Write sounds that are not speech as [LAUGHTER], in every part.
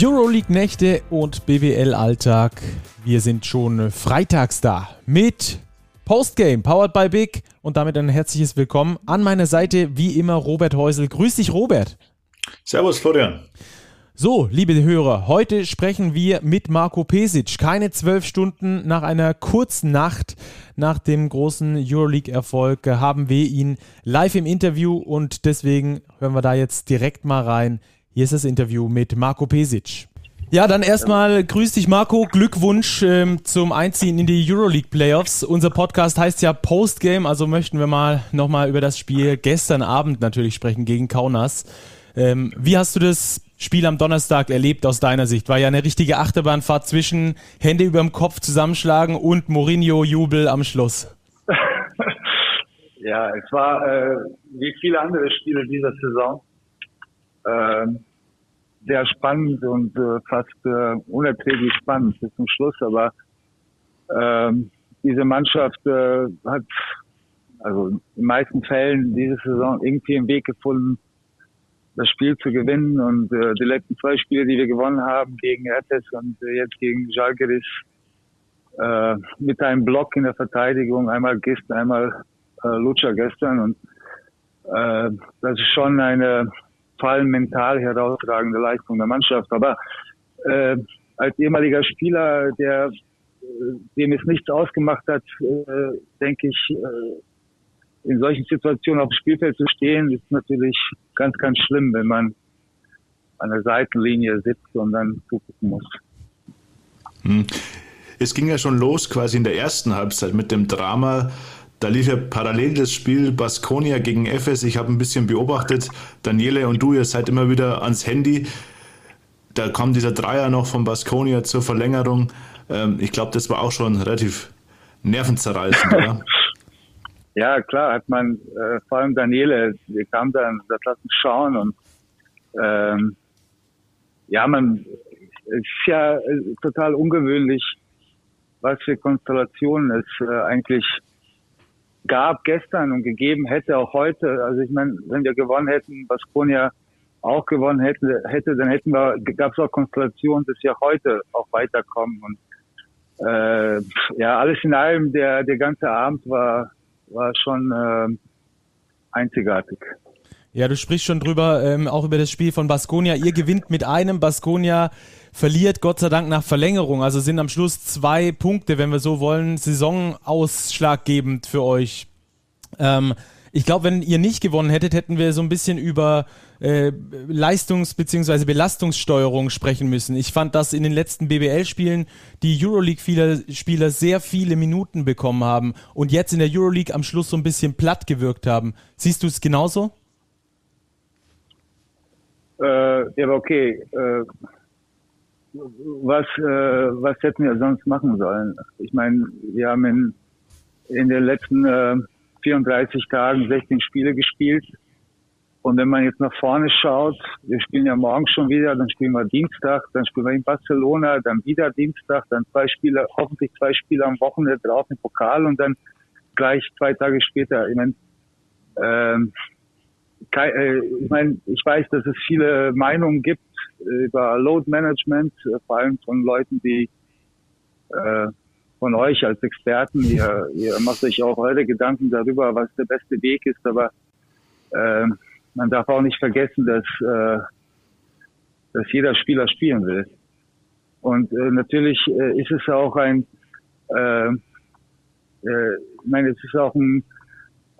Euroleague-Nächte und BWL-Alltag. Wir sind schon freitags da mit Postgame, powered by Big. Und damit ein herzliches Willkommen. An meiner Seite wie immer Robert Häusel. Grüß dich, Robert. Servus, Florian. So, liebe Hörer, heute sprechen wir mit Marco Pesic. Keine zwölf Stunden nach einer kurzen Nacht nach dem großen Euroleague-Erfolg haben wir ihn live im Interview und deswegen hören wir da jetzt direkt mal rein. Hier ist das Interview mit Marco Pesic. Ja, dann erstmal grüß dich Marco, Glückwunsch ähm, zum Einziehen in die Euroleague Playoffs. Unser Podcast heißt ja Postgame, also möchten wir mal nochmal über das Spiel gestern Abend natürlich sprechen gegen Kaunas. Ähm, wie hast du das Spiel am Donnerstag erlebt aus deiner Sicht? War ja eine richtige Achterbahnfahrt zwischen Hände über dem Kopf zusammenschlagen und Mourinho-Jubel am Schluss. [LAUGHS] ja, es war äh, wie viele andere Spiele dieser Saison äh, sehr spannend und äh, fast äh, unerträglich spannend bis zum Schluss. Aber äh, diese Mannschaft äh, hat also in den meisten Fällen diese Saison irgendwie einen Weg gefunden, das Spiel zu gewinnen. Und äh, die letzten zwei Spiele, die wir gewonnen haben, gegen Ertes und äh, jetzt gegen Žalgiris, äh, mit einem Block in der Verteidigung, einmal Gist, einmal äh, Lucha gestern. Und äh, das ist schon eine vor allem mental herausragende Leistung der Mannschaft. Aber äh, als ehemaliger Spieler, der äh, dem es nichts ausgemacht hat, äh, denke ich, äh, in solchen Situationen auf dem Spielfeld zu stehen, ist natürlich ganz, ganz schlimm, wenn man an der Seitenlinie sitzt und dann zugucken muss. Hm. Es ging ja schon los quasi in der ersten Halbzeit mit dem Drama da lief ja parallel das Spiel Baskonia gegen FS. Ich habe ein bisschen beobachtet. Daniele und du, ihr seid immer wieder ans Handy. Da kam dieser Dreier noch von Baskonia zur Verlängerung. Ähm, ich glaube, das war auch schon relativ nervenzerreißend, oder? [LAUGHS] Ja, klar, hat man, äh, vor allem Daniele, wir kamen dann, das lassen schauen und ähm, ja, man ist ja äh, total ungewöhnlich, was für Konstellationen es äh, eigentlich gab gestern und gegeben hätte auch heute. Also ich meine, wenn wir gewonnen hätten, Baskonia auch gewonnen hätte, hätte, dann hätten wir, gab es auch Konstellationen, dass wir heute auch weiterkommen. Und äh, ja, alles in allem, der der ganze Abend war war schon äh, einzigartig. Ja, du sprichst schon drüber, ähm, auch über das Spiel von Baskonia. Ihr gewinnt mit einem, Baskonia verliert Gott sei Dank nach Verlängerung. Also sind am Schluss zwei Punkte, wenn wir so wollen, saisonausschlaggebend für euch. Ähm, ich glaube, wenn ihr nicht gewonnen hättet, hätten wir so ein bisschen über äh, Leistungs- bzw. Belastungssteuerung sprechen müssen. Ich fand, dass in den letzten BBL-Spielen die Euroleague-Spieler sehr viele Minuten bekommen haben und jetzt in der Euroleague am Schluss so ein bisschen platt gewirkt haben. Siehst du es genauso? Äh, ja, aber okay. Äh, was, äh, was hätten wir sonst machen sollen? Ich meine, wir haben in, in den letzten äh, 34 Tagen 16 Spiele gespielt. Und wenn man jetzt nach vorne schaut, wir spielen ja morgen schon wieder, dann spielen wir Dienstag, dann spielen wir in Barcelona, dann wieder Dienstag, dann zwei Spiele, hoffentlich zwei Spiele am Wochenende drauf im Pokal und dann gleich zwei Tage später. Ich meine, ähm, äh, ich meine, ich weiß, dass es viele Meinungen gibt über Load Management, äh, vor allem von Leuten, die äh, von euch als Experten, ihr, ihr macht euch auch eure Gedanken darüber, was der beste Weg ist, aber äh, man darf auch nicht vergessen, dass, äh, dass jeder Spieler spielen will. Und äh, natürlich äh, ist es auch ein, äh, äh, ich meine, es ist auch ein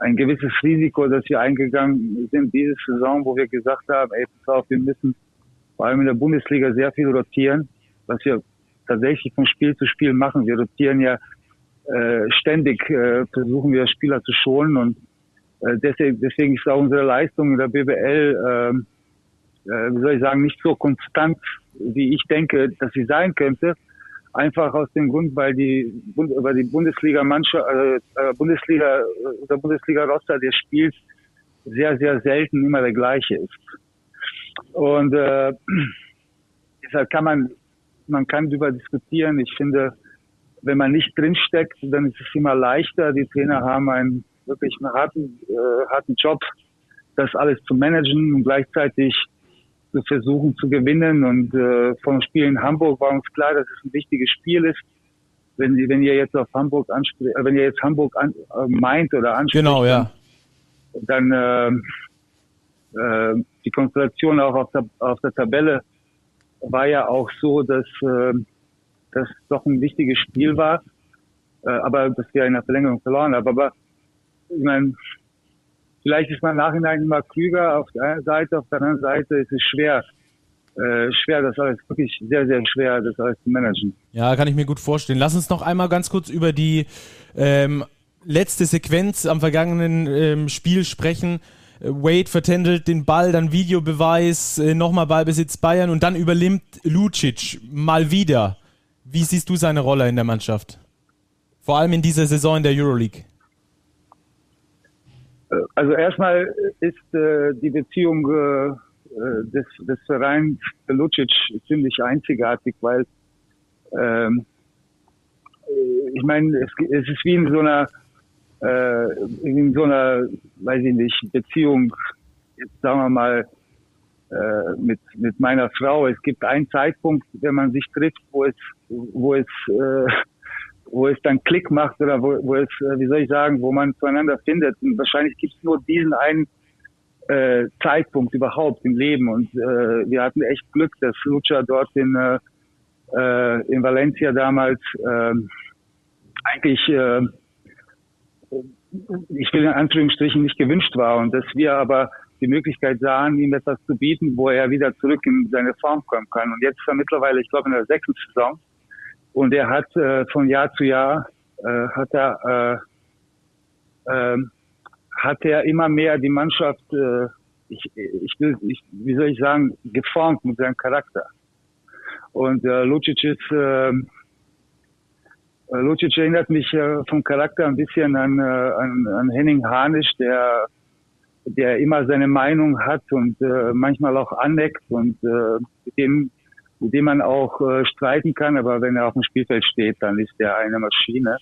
ein gewisses Risiko, das wir eingegangen sind diese Saison, wo wir gesagt haben, ey, pass auf, wir müssen vor allem in der Bundesliga sehr viel rotieren, was wir tatsächlich von Spiel zu Spiel machen. Wir rotieren ja äh, ständig, äh, versuchen wir Spieler zu schonen und äh, deswegen, deswegen ist auch unsere Leistung in der BBL, äh, äh, wie soll ich sagen, nicht so konstant, wie ich denke, dass sie sein könnte. Einfach aus dem Grund, weil die, weil die Bundesliga-Mannschaft, äh, äh, Bundesliga, der Bundesliga-Roster, der spielt, sehr, sehr selten immer der gleiche ist. Und äh, [CLEARS THROAT] deshalb kann man, man kann darüber diskutieren. Ich finde, wenn man nicht drinsteckt, dann ist es immer leichter. Die Trainer haben einen wirklich einen harten, äh, harten Job, das alles zu managen und gleichzeitig zu versuchen zu gewinnen. Und äh, vom Spiel in Hamburg war uns klar, dass es ein wichtiges Spiel ist. Wenn, wenn ihr jetzt auf Hamburg anspricht, äh, wenn ihr jetzt Hamburg an, äh, meint oder anspricht, genau, ja. dann, dann äh, äh, die Konstellation auch auf der, auf der Tabelle war ja auch so, dass äh, das doch ein wichtiges Spiel war, äh, aber dass wir in der Verlängerung verloren haben. Aber ich meine, vielleicht ist man nachhinein immer klüger auf der einen Seite, auf der anderen Seite ist es schwer. Äh, schwer, das alles wirklich sehr, sehr schwer, das alles zu managen. Ja, kann ich mir gut vorstellen. Lass uns noch einmal ganz kurz über die ähm, letzte Sequenz am vergangenen ähm, Spiel sprechen. Wade vertändelt den Ball, dann Videobeweis, äh, nochmal Ballbesitz Bayern und dann übernimmt Lucic mal wieder. Wie siehst du seine Rolle in der Mannschaft? Vor allem in dieser Saison in der Euroleague. Also erstmal ist äh, die Beziehung äh, des, des Vereins Lucic ziemlich einzigartig, weil ähm, äh, ich meine, es, es ist wie in so einer äh, in so einer, weiß ich nicht, Beziehung, jetzt sagen wir mal, äh, mit, mit meiner Frau. Es gibt einen Zeitpunkt, wenn man sich trifft, wo es, wo es, äh, wo es dann Klick macht oder wo, wo es, äh, wie soll ich sagen, wo man zueinander findet. Und wahrscheinlich gibt es nur diesen einen äh, Zeitpunkt überhaupt im Leben. Und äh, wir hatten echt Glück, dass Lucha dort in, äh, äh in Valencia damals äh, eigentlich äh, ich will in Anführungsstrichen nicht gewünscht war und dass wir aber die Möglichkeit sahen, ihm etwas zu bieten, wo er wieder zurück in seine Form kommen kann. Und jetzt ist er mittlerweile, ich glaube, in der sechsten Saison und er hat äh, von Jahr zu Jahr äh, hat er äh, äh, hat er immer mehr die Mannschaft, äh, ich, ich ich, wie soll ich sagen, geformt mit seinem Charakter. Und äh, Lucic ist äh, äh, Lucic erinnert mich äh, vom Charakter ein bisschen an, äh, an, an Henning Hanisch, der, der immer seine Meinung hat und äh, manchmal auch aneckt und äh, mit, dem, mit dem man auch äh, streiten kann. Aber wenn er auf dem Spielfeld steht, dann ist er eine Maschine.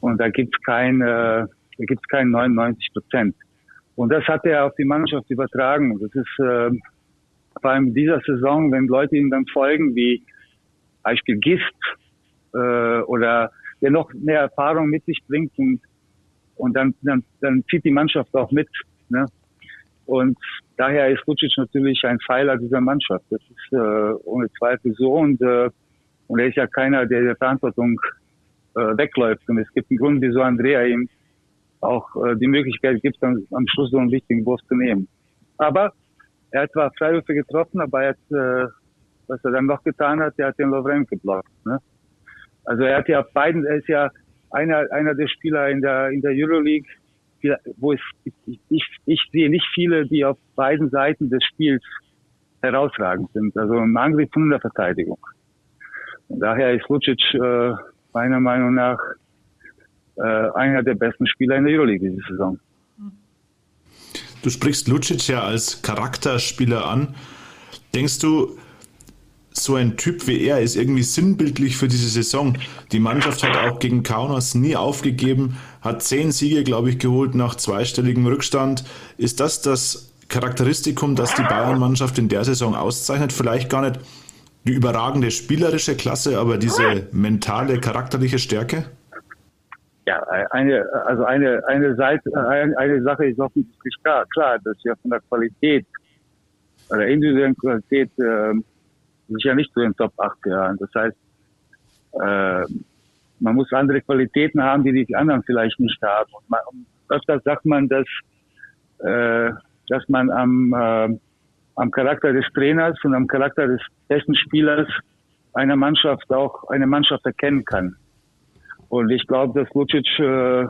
Und da gibt's kein, äh, da gibt's kein 99 Prozent. Und das hat er auf die Mannschaft übertragen. Das ist äh, vor allem dieser Saison, wenn Leute ihm dann folgen, wie Beispiel Gist, äh, oder der noch mehr Erfahrung mit sich bringt und, und dann, dann, dann zieht die Mannschaft auch mit. Ne? Und daher ist Lucic natürlich ein Pfeiler dieser Mannschaft. Das ist äh, ohne Zweifel so und, äh, und er ist ja keiner, der der Verantwortung äh, wegläuft. Und es gibt einen Grund, wieso Andrea ihm auch äh, die Möglichkeit gibt, am, am Schluss so einen wichtigen Wurf zu nehmen. Aber er hat zwar Freiwürfe getroffen, aber er hat, äh, was er dann noch getan hat, er hat den Lovren geblockt. Ne? Also er hat ja beiden, er ist ja einer, einer der Spieler in der, in der Euroleague, wo es, ich, ich, sehe nicht viele, die auf beiden Seiten des Spiels herausragend sind. Also im Angriff und in der Verteidigung. Und daher ist Lucic äh, meiner Meinung nach äh, einer der besten Spieler in der Euroleague diese Saison. Du sprichst Lucic ja als Charakterspieler an. Denkst du, so ein Typ wie er ist irgendwie sinnbildlich für diese Saison. Die Mannschaft hat auch gegen Kaunas nie aufgegeben, hat zehn Siege, glaube ich, geholt nach zweistelligem Rückstand. Ist das das Charakteristikum, das die Bayern-Mannschaft in der Saison auszeichnet? Vielleicht gar nicht die überragende spielerische Klasse, aber diese mentale, charakterliche Stärke? Ja, eine, also eine, eine Seite, eine, eine Sache ist offensichtlich klar, klar, dass wir von der Qualität, oder individuellen Qualität, äh, sicher nicht zu den Top 8 gehören. Das heißt, äh, man muss andere Qualitäten haben, die die anderen vielleicht nicht haben. Und man, öfters sagt man, dass, äh, dass man am, äh, am Charakter des Trainers und am Charakter des besten Spielers einer Mannschaft auch eine Mannschaft erkennen kann. Und ich glaube, dass Lucic, äh,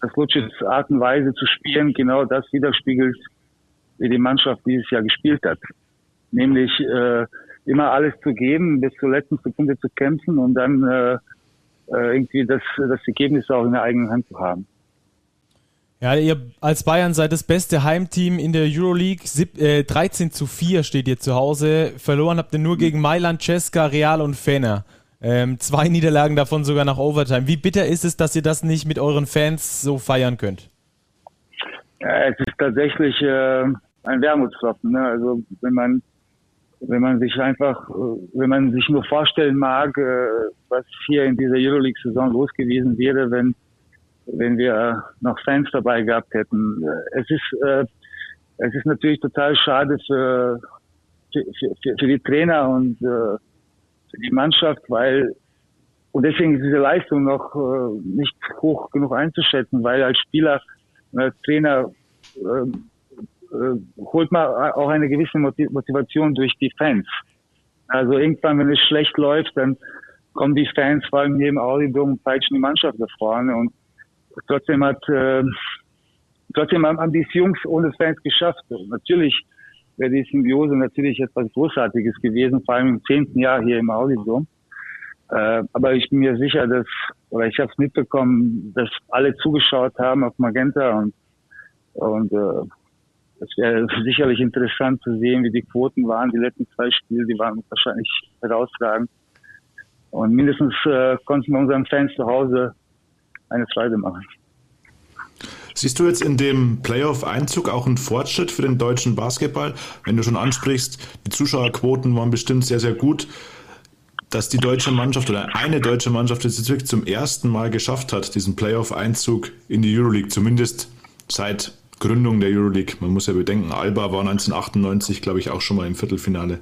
dass Lucic's Art und Weise zu spielen genau das widerspiegelt, wie die Mannschaft dieses Jahr gespielt hat. Nämlich äh, immer alles zu geben, bis zur letzten Sekunde zu kämpfen und dann äh, äh, irgendwie das, das Ergebnis auch in der eigenen Hand zu haben. Ja, ihr als Bayern seid das beste Heimteam in der Euroleague. Sieb, äh, 13 zu 4 steht ihr zu Hause. Verloren habt ihr nur gegen Mailand, Cesca, Real und Fener. Ähm, zwei [LAUGHS] Niederlagen davon sogar nach Overtime. Wie bitter ist es, dass ihr das nicht mit euren Fans so feiern könnt? Ja, es ist tatsächlich äh, ein Wermutstropfen. Ne? Also wenn man wenn man sich einfach, wenn man sich nur vorstellen mag, äh, was hier in dieser Euroleague-Saison los gewesen wäre, wenn, wenn wir noch Fans dabei gehabt hätten. Es ist, äh, es ist natürlich total schade für, für, für, für die Trainer und äh, für die Mannschaft, weil und deswegen ist diese Leistung noch nicht hoch genug einzuschätzen, weil als Spieler als Trainer äh, holt man auch eine gewisse Motivation durch die Fans. Also irgendwann, wenn es schlecht läuft, dann kommen die Fans vor allem neben Audiodom und peitschen die Mannschaft da vorne. Und trotzdem hat, äh, trotzdem haben die Jungs ohne Fans geschafft. Und natürlich wäre die Symbiose natürlich etwas Großartiges gewesen, vor allem im zehnten Jahr hier im Audiodom. Äh, aber ich bin mir sicher, dass, oder ich habe es mitbekommen, dass alle zugeschaut haben auf Magenta und, und äh, das wäre sicherlich interessant zu sehen, wie die Quoten waren. Die letzten zwei Spiele, die waren wahrscheinlich herausragend. Und mindestens äh, konnten wir unseren Fans zu Hause eine Freude machen. Siehst du jetzt in dem Playoff-Einzug auch einen Fortschritt für den deutschen Basketball? Wenn du schon ansprichst, die Zuschauerquoten waren bestimmt sehr, sehr gut, dass die deutsche Mannschaft oder eine deutsche Mannschaft jetzt wirklich zum ersten Mal geschafft hat, diesen Playoff-Einzug in die Euroleague, zumindest seit Gründung der Euroleague. Man muss ja bedenken, Alba war 1998, glaube ich, auch schon mal im Viertelfinale.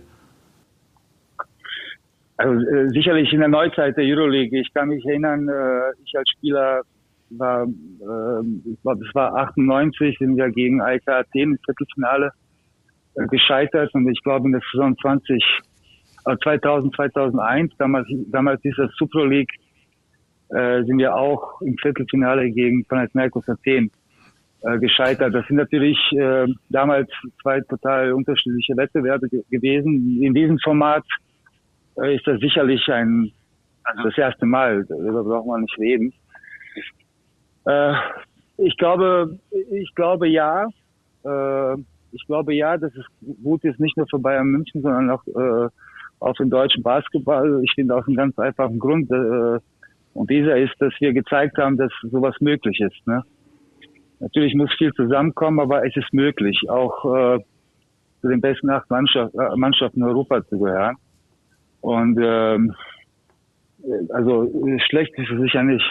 Also äh, sicherlich in der Neuzeit der Euroleague. Ich kann mich erinnern, äh, ich als Spieler war, äh, das war 98, sind wir gegen AEK Athen im Viertelfinale äh, gescheitert und ich glaube in der Saison 20, 2000, 2001, damals, damals dieser Super League, äh, sind wir auch im Viertelfinale gegen Panathinaikos Athen äh, gescheitert. Das sind natürlich äh, damals zwei total unterschiedliche Wettbewerbe gewesen. In diesem Format äh, ist das sicherlich ein, also das erste Mal, darüber braucht man nicht reden. Äh, ich glaube, ich glaube ja. Äh, ich glaube ja, dass es gut ist, nicht nur für Bayern München, sondern auch, äh, für den deutschen Basketball. Ich finde aus einem ganz einfachen Grund. Äh, und dieser ist, dass wir gezeigt haben, dass sowas möglich ist. Ne? Natürlich muss viel zusammenkommen, aber es ist möglich, auch äh, zu den besten acht Mannschaft, äh, Mannschaften in Europa zu gehören. Und ähm, also schlecht ist es sicher nicht.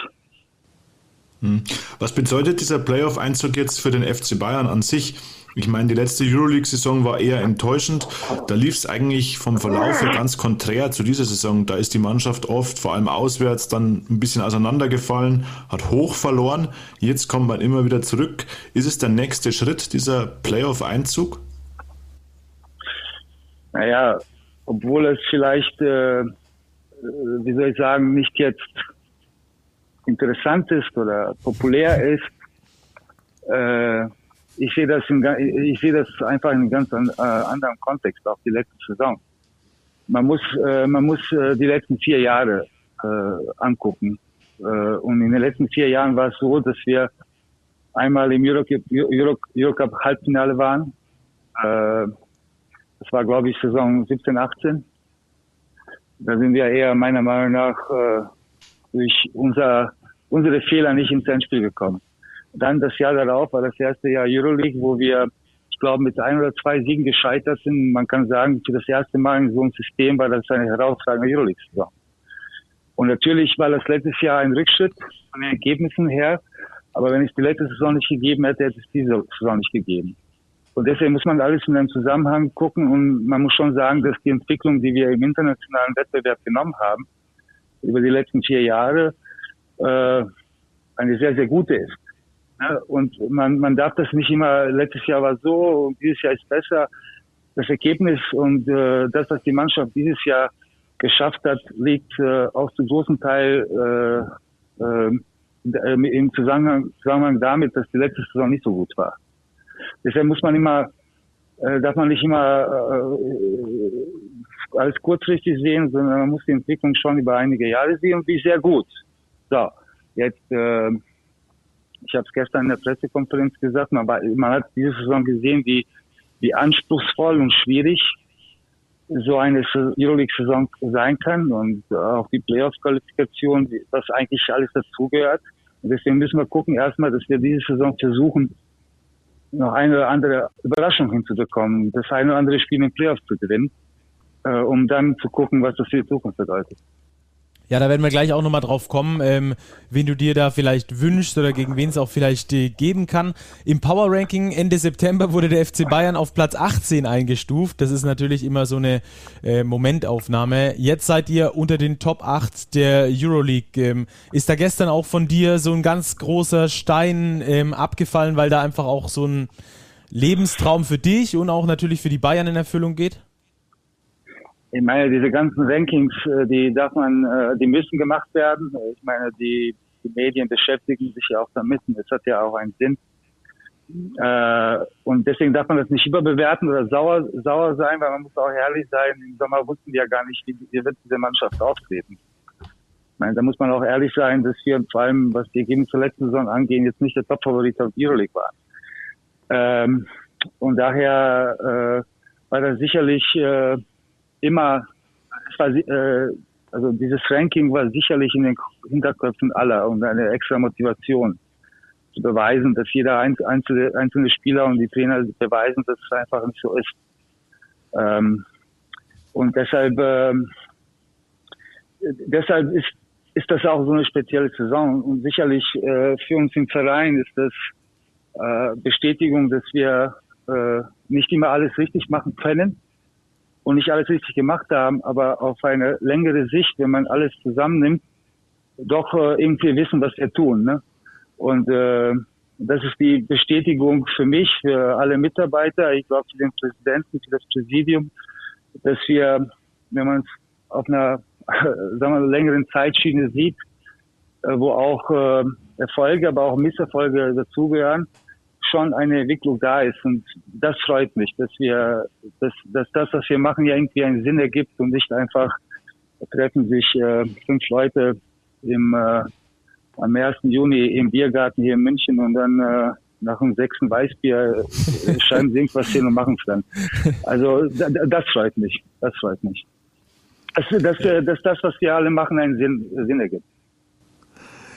Hm. Was bedeutet dieser Playoff-Einzug jetzt für den FC Bayern an sich? Ich meine, die letzte Euroleague-Saison war eher enttäuschend. Da lief es eigentlich vom Verlauf her ganz konträr zu dieser Saison. Da ist die Mannschaft oft, vor allem auswärts, dann ein bisschen auseinandergefallen, hat hoch verloren. Jetzt kommt man immer wieder zurück. Ist es der nächste Schritt, dieser Playoff-Einzug? Naja, obwohl es vielleicht, äh, wie soll ich sagen, nicht jetzt interessant ist oder populär ist, äh, ich sehe das, in, ich sehe das einfach in einem ganz äh, anderen Kontext, auch die letzte Saison. Man muss, äh, man muss äh, die letzten vier Jahre äh, angucken. Äh, und in den letzten vier Jahren war es so, dass wir einmal im Eurocup, Euro, Eurocup Halbfinale waren. Äh, das war, glaube ich, Saison 17, 18. Da sind wir eher meiner Meinung nach äh, durch unser, unsere Fehler nicht ins Endspiel gekommen. Dann das Jahr darauf war das erste Jahr Euroleague, wo wir, ich glaube, mit ein oder zwei Siegen gescheitert sind. Man kann sagen, für das erste Mal in so einem System war das eine herausragende Euroleague-Saison. Und natürlich war das letztes Jahr ein Rückschritt von den Ergebnissen her. Aber wenn es die letzte Saison nicht gegeben hätte, hätte es diese Saison nicht gegeben. Und deswegen muss man alles in einem Zusammenhang gucken. Und man muss schon sagen, dass die Entwicklung, die wir im internationalen Wettbewerb genommen haben, über die letzten vier Jahre, äh, eine sehr, sehr gute ist. Ja, und man, man darf das nicht immer, letztes Jahr war so und dieses Jahr ist besser. Das Ergebnis und äh, das, was die Mannschaft dieses Jahr geschafft hat, liegt äh, auch zu großen Teil äh, äh, im Zusammenhang, Zusammenhang damit, dass die letzte Saison nicht so gut war. Deshalb muss man immer, äh, darf man nicht immer äh, alles kurzfristig sehen, sondern man muss die Entwicklung schon über einige Jahre sehen und wie sehr gut. So, jetzt äh, ich habe es gestern in der Pressekonferenz gesagt, man, man hat diese Saison gesehen, wie, wie anspruchsvoll und schwierig so eine Euroleague-Saison sein kann und auch die Playoff-Qualifikation, was eigentlich alles dazugehört. Und deswegen müssen wir gucken erstmal, dass wir diese Saison versuchen, noch eine oder andere Überraschung hinzubekommen, das eine oder andere Spiel im Playoff zu gewinnen. Äh, um dann zu gucken, was das für die Zukunft bedeutet. Ja, da werden wir gleich auch nochmal drauf kommen, ähm, wen du dir da vielleicht wünschst oder gegen wen es auch vielleicht äh, geben kann. Im Power Ranking Ende September wurde der FC Bayern auf Platz 18 eingestuft. Das ist natürlich immer so eine äh, Momentaufnahme. Jetzt seid ihr unter den Top 8 der Euroleague. Ähm, ist da gestern auch von dir so ein ganz großer Stein ähm, abgefallen, weil da einfach auch so ein Lebenstraum für dich und auch natürlich für die Bayern in Erfüllung geht? Ich meine, diese ganzen Rankings, äh, die darf man, äh, die müssen gemacht werden. Ich meine, die, die Medien beschäftigen sich ja auch damit und das hat ja auch einen Sinn. Äh, und deswegen darf man das nicht überbewerten oder sauer, sauer sein, weil man muss auch ehrlich sein. Im Sommer wussten wir ja gar nicht, wie, wie wird diese Mannschaft auftreten. Ich meine, da muss man auch ehrlich sein, dass wir vor allem, was die Ergebnisse der letzten Saison angehen, jetzt nicht der Top-Favorit auf Euroleague waren. Ähm, und daher äh, war das sicherlich äh, immer, war, äh, also dieses Ranking war sicherlich in den Hinterköpfen aller und eine extra Motivation zu beweisen, dass jeder einzelne, einzelne Spieler und die Trainer beweisen, dass es einfach nicht so ist. Ähm, und deshalb, ähm, deshalb ist, ist das auch so eine spezielle Saison. Und sicherlich äh, für uns im Verein ist das äh, Bestätigung, dass wir äh, nicht immer alles richtig machen können, und nicht alles richtig gemacht haben, aber auf eine längere Sicht, wenn man alles zusammennimmt, doch äh, irgendwie wissen, was wir tun. Ne? Und äh, das ist die Bestätigung für mich, für alle Mitarbeiter, ich glaube für den Präsidenten, für das Präsidium, dass wir, wenn man es auf einer [LAUGHS] sagen wir, längeren Zeitschiene sieht, äh, wo auch äh, Erfolge, aber auch Misserfolge dazugehören, schon eine Entwicklung da ist. Und das freut mich, dass wir, dass, dass das, was wir machen, ja irgendwie einen Sinn ergibt und nicht einfach treffen sich äh, fünf Leute im, äh, am 1. Juni im Biergarten hier in München und dann äh, nach dem sechsten Weißbier äh, [LAUGHS] schreiben sie irgendwas hier und machen es dann. Also das freut mich. Das freut mich. Dass, dass, dass das, was wir alle machen, einen Sinn, Sinn ergibt.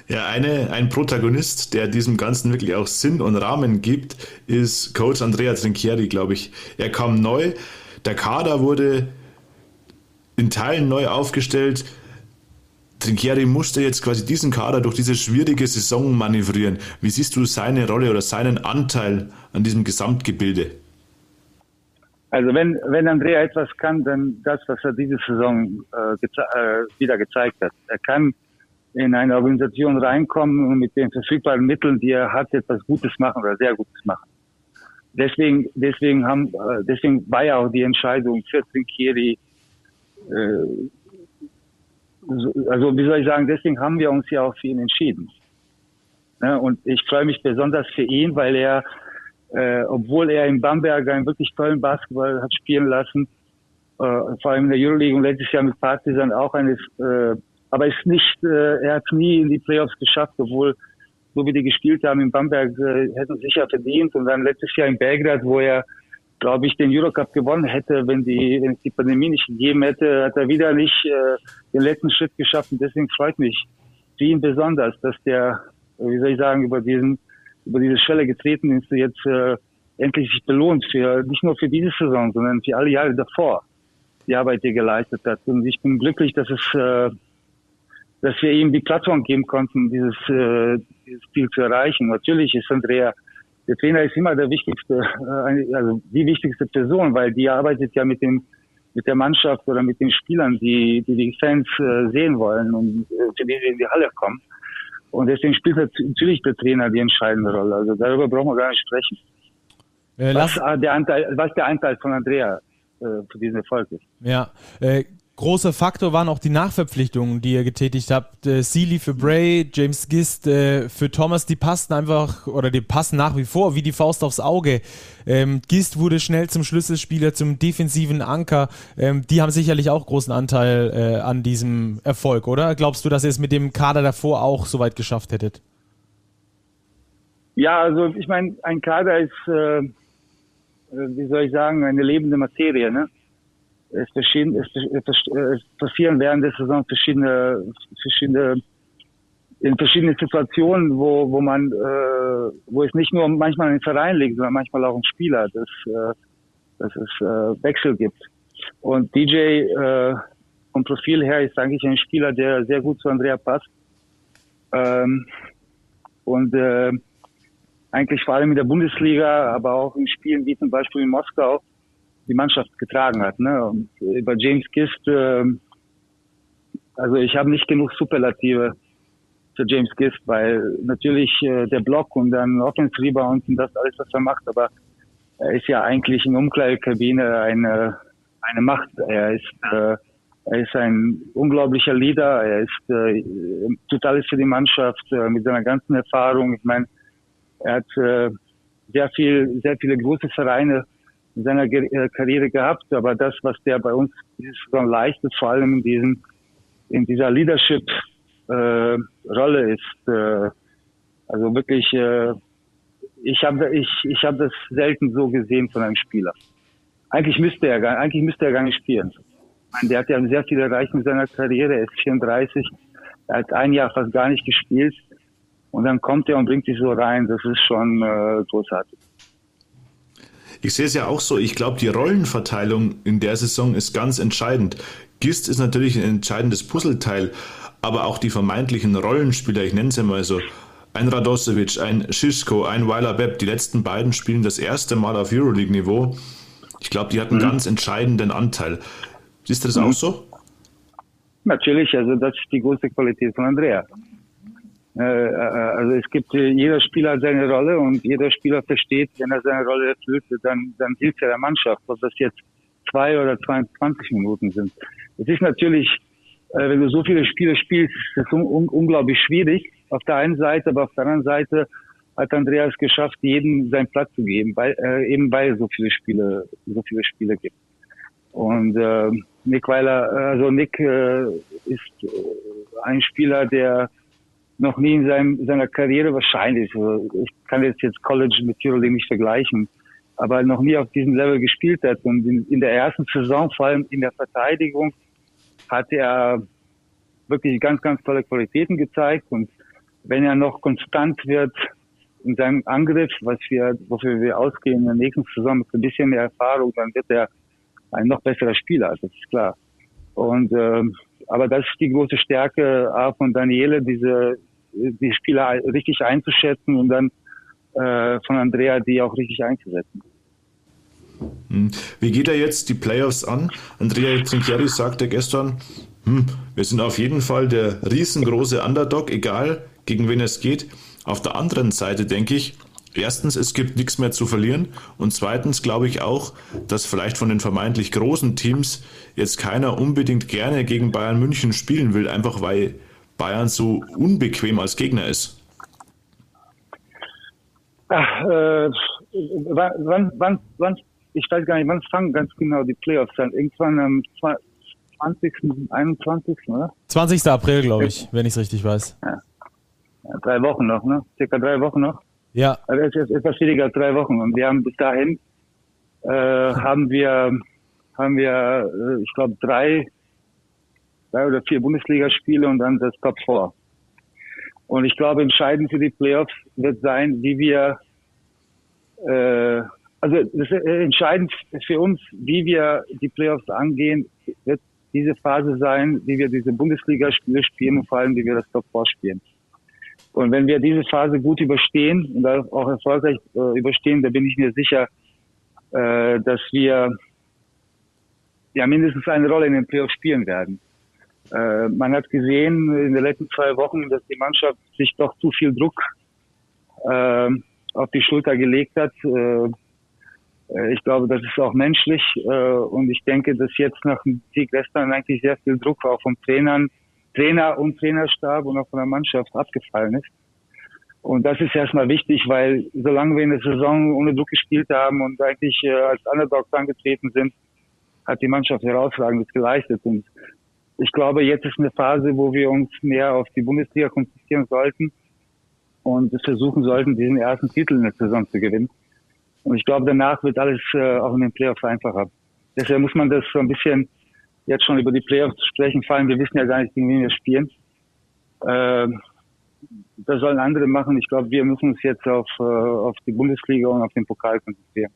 Ja, eine, ein Protagonist, der diesem Ganzen wirklich auch Sinn und Rahmen gibt, ist Coach Andrea Trinchieri, glaube ich. Er kam neu, der Kader wurde in Teilen neu aufgestellt. Trinchieri musste jetzt quasi diesen Kader durch diese schwierige Saison manövrieren. Wie siehst du seine Rolle oder seinen Anteil an diesem Gesamtgebilde? Also wenn, wenn Andrea etwas kann, dann das, was er diese Saison äh, geze äh, wieder gezeigt hat. Er kann in eine Organisation reinkommen und mit den verfügbaren Mitteln, die er hat, etwas Gutes machen oder sehr Gutes machen. Deswegen, deswegen haben, äh, deswegen war ja auch die Entscheidung für Trinkieri, äh, also wie soll ich sagen, deswegen haben wir uns ja auch für ihn entschieden. Ja, und ich freue mich besonders für ihn, weil er, äh, obwohl er in Bamberg einen wirklich tollen Basketball hat spielen lassen, äh, vor allem in der Euroleague und letztes Jahr mit Partizan auch eines äh, aber ist nicht, äh, er hat nie in die Playoffs geschafft, obwohl so wie die gespielt haben in Bamberg, äh, hätten sicher verdient. Und dann letztes Jahr in Belgrad, wo er, glaube ich, den Eurocup gewonnen hätte, wenn die, wenn es die Pandemie nicht gegeben hätte, hat er wieder nicht äh, den letzten Schritt geschafft. Und deswegen freut mich für ihn besonders, dass der, wie soll ich sagen, über diesen, über diese Schwelle getreten ist, jetzt äh, endlich sich belohnt für nicht nur für diese Saison, sondern für alle Jahre davor die Arbeit, die er geleistet hat. Und ich bin glücklich, dass es äh, dass wir ihm die Plattform geben konnten, dieses, äh, dieses Ziel zu erreichen. Natürlich ist Andrea, der Trainer ist immer der wichtigste, äh, also die wichtigste Person, weil die arbeitet ja mit dem mit der Mannschaft oder mit den Spielern, die die, die Fans äh, sehen wollen und äh, die sie in die Halle kommen. Und deswegen spielt natürlich der Trainer die entscheidende Rolle. Also darüber brauchen wir gar nicht sprechen. Äh, was, der Anteil, was der Anteil von Andrea äh, für diesen Erfolg ist. Ja, äh, großer Faktor waren auch die Nachverpflichtungen, die ihr getätigt habt. Äh, Sealy für Bray, James Gist äh, für Thomas, die passten einfach oder die passen nach wie vor wie die Faust aufs Auge. Ähm, Gist wurde schnell zum Schlüsselspieler, zum defensiven Anker. Ähm, die haben sicherlich auch großen Anteil äh, an diesem Erfolg, oder? Glaubst du, dass ihr es mit dem Kader davor auch so weit geschafft hättet? Ja, also ich meine, ein Kader ist, äh, wie soll ich sagen, eine lebende Materie, ne? Es, verschieden, es, es passieren während der Saison verschiedene, verschiedene in verschiedenen Situationen, wo, wo man, äh, wo es nicht nur manchmal den Verein liegt, sondern manchmal auch im Spieler, dass, äh, dass es äh, Wechsel gibt. Und DJ äh, vom Profil her ist eigentlich ein Spieler, der sehr gut zu Andrea passt. Ähm, und äh, eigentlich vor allem in der Bundesliga, aber auch in Spielen wie zum Beispiel in Moskau die Mannschaft getragen hat. Ne? Und über James Gist, äh, also ich habe nicht genug Superlative für James Gist, weil natürlich äh, der Block und dann Offense Rebound und das alles, was er macht, aber er ist ja eigentlich in Umkleidekabine eine, eine Macht. Er ist, äh, er ist ein unglaublicher Leader. Er ist äh, total für die Mannschaft äh, mit seiner ganzen Erfahrung. Ich meine, er hat äh, sehr viel, sehr viele große Vereine in seiner äh, Karriere gehabt, aber das, was der bei uns dieses Saison leistet, vor allem in diesem, in dieser Leadership äh, Rolle ist, äh, also wirklich, äh, ich habe ich, ich hab das selten so gesehen von einem Spieler. Eigentlich müsste er gar, eigentlich müsste er gar nicht spielen. Meine, der hat ja sehr viel erreicht in seiner Karriere. Er ist 34. Er hat ein Jahr fast gar nicht gespielt. Und dann kommt er und bringt sich so rein. Das ist schon äh, großartig. Ich sehe es ja auch so. Ich glaube, die Rollenverteilung in der Saison ist ganz entscheidend. Gist ist natürlich ein entscheidendes Puzzleteil, aber auch die vermeintlichen Rollenspieler, ich nenne es mal so, ein Radosevic, ein Schischko, ein Weiler Webb, die letzten beiden spielen das erste Mal auf Euroleague-Niveau. Ich glaube, die hatten mhm. ganz entscheidenden Anteil. Siehst du das mhm. auch so? Natürlich, also das ist die große Qualität von Andrea. Äh, äh, also es gibt, äh, jeder Spieler hat seine Rolle und jeder Spieler versteht, wenn er seine Rolle erfüllt, dann, dann hilft er der Mannschaft, ob das jetzt zwei oder 22 Minuten sind. Es ist natürlich, wenn du so viele Spiele spielst, ist un unglaublich schwierig auf der einen Seite, aber auf der anderen Seite hat Andreas geschafft, jedem seinen Platz zu geben, weil, äh, eben weil es so viele Spiele, so viele Spiele gibt. Und äh, Nick Weiler, also Nick äh, ist ein Spieler, der noch nie in seinem, seiner Karriere wahrscheinlich, also ich kann jetzt jetzt College mit Euroleague nicht vergleichen, aber noch nie auf diesem Level gespielt hat. Und in, in der ersten Saison, vor allem in der Verteidigung, hat er wirklich ganz, ganz tolle Qualitäten gezeigt. Und wenn er noch konstant wird in seinem Angriff, was wir, wofür wir ausgehen in der nächsten Saison mit ein bisschen mehr Erfahrung, dann wird er ein noch besserer Spieler, das ist klar. Und ähm, aber das ist die große Stärke A von Daniele, diese die Spieler richtig einzuschätzen und dann äh, von Andrea die auch richtig einzusetzen. Hm. Wie geht er jetzt die Playoffs an? Andrea Trinchieri sagte gestern, hm, wir sind auf jeden Fall der riesengroße Underdog, egal gegen wen es geht. Auf der anderen Seite denke ich, erstens, es gibt nichts mehr zu verlieren und zweitens glaube ich auch, dass vielleicht von den vermeintlich großen Teams jetzt keiner unbedingt gerne gegen Bayern München spielen will, einfach weil Bayern so unbequem als Gegner ist? Ach, äh, wann, wann, wann, ich weiß gar nicht, wann fangen ganz genau die Playoffs an? Irgendwann am 20., 21., oder? 20. April, glaube ich, wenn ich es richtig weiß. Ja. ja. Drei Wochen noch, ne? Circa drei Wochen noch. Ja. Also es ist etwas weniger als drei Wochen. Und wir haben bis dahin, äh, haben wir, haben wir, äh, ich glaube, drei drei oder vier Bundesligaspiele und dann das Top 4. Und ich glaube, entscheidend für die Playoffs wird sein, wie wir, äh, also das äh, entscheidend für uns, wie wir die Playoffs angehen, wird diese Phase sein, wie wir diese Bundesligaspiele spielen und vor allem, wie wir das Top 4 spielen. Und wenn wir diese Phase gut überstehen und auch erfolgreich äh, überstehen, da bin ich mir sicher, äh, dass wir ja mindestens eine Rolle in den Playoffs spielen werden. Äh, man hat gesehen in den letzten zwei Wochen, dass die Mannschaft sich doch zu viel Druck äh, auf die Schulter gelegt hat. Äh, ich glaube, das ist auch menschlich äh, und ich denke, dass jetzt nach dem Sieg gestern eigentlich sehr viel Druck auch vom Trainern, Trainer und Trainerstab und auch von der Mannschaft abgefallen ist. Und das ist erstmal wichtig, weil solange wir in der Saison ohne Druck gespielt haben und eigentlich äh, als Underdogs angetreten sind, hat die Mannschaft herausragendes geleistet. Und ich glaube, jetzt ist eine Phase, wo wir uns mehr auf die Bundesliga konzentrieren sollten und versuchen sollten, diesen ersten Titel in der Saison zu gewinnen. Und ich glaube, danach wird alles äh, auch in den Playoffs einfacher. Deshalb muss man das so ein bisschen jetzt schon über die Playoffs sprechen, vor allem wir wissen ja gar nicht, gegen wen wir spielen. Äh, das sollen andere machen. Ich glaube, wir müssen uns jetzt auf, äh, auf die Bundesliga und auf den Pokal konzentrieren.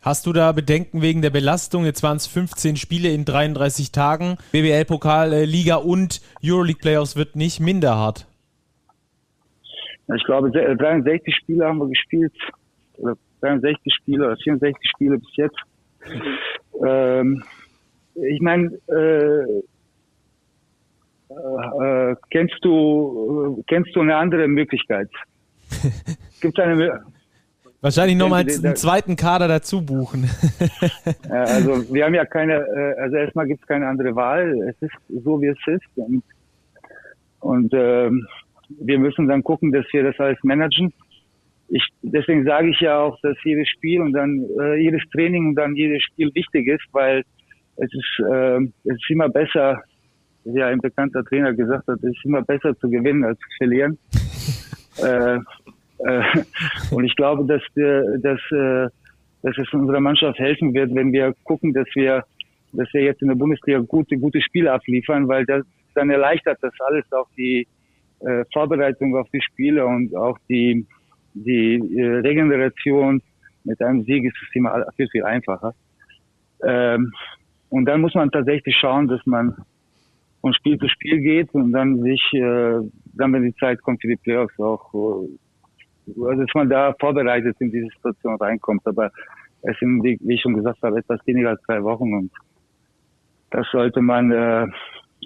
Hast du da Bedenken wegen der Belastung? Jetzt waren es 15 Spiele in 33 Tagen. BBL-Pokal, äh, Liga und Euroleague Playoffs wird nicht minder hart. Ich glaube, 63 Spiele haben wir gespielt. Oder 63 Spiele oder 64 Spiele bis jetzt. Ähm, ich meine, äh, äh, kennst du kennst du eine andere Möglichkeit? [LAUGHS] Gibt es eine Wahrscheinlich nochmal einen zweiten Kader dazu buchen. also wir haben ja keine, äh, also erstmal gibt es keine andere Wahl. Es ist so, wie es ist. Und, und äh, wir müssen dann gucken, dass wir das alles managen. Ich, deswegen sage ich ja auch, dass jedes Spiel und dann äh, jedes Training und dann jedes Spiel wichtig ist, weil es ist, äh, es ist immer besser, wie ein bekannter Trainer gesagt hat, es ist immer besser zu gewinnen als zu verlieren. [LAUGHS] äh, äh, und ich glaube, dass, wir, dass, äh, dass es unserer Mannschaft helfen wird, wenn wir gucken, dass wir, dass wir jetzt in der Bundesliga gute, gute Spiele abliefern, weil das dann erleichtert das alles auch die äh, Vorbereitung auf die Spiele und auch die, die äh, Regeneration. Mit einem Sieg ist es immer viel, viel einfacher. Ähm, und dann muss man tatsächlich schauen, dass man von Spiel zu Spiel geht und dann sich, äh, dann wenn die Zeit kommt für die Playoffs auch äh, dass man da vorbereitet in diese Situation reinkommt. Aber es sind, wie, wie ich schon gesagt habe, etwas weniger als zwei Wochen und das sollte man, äh,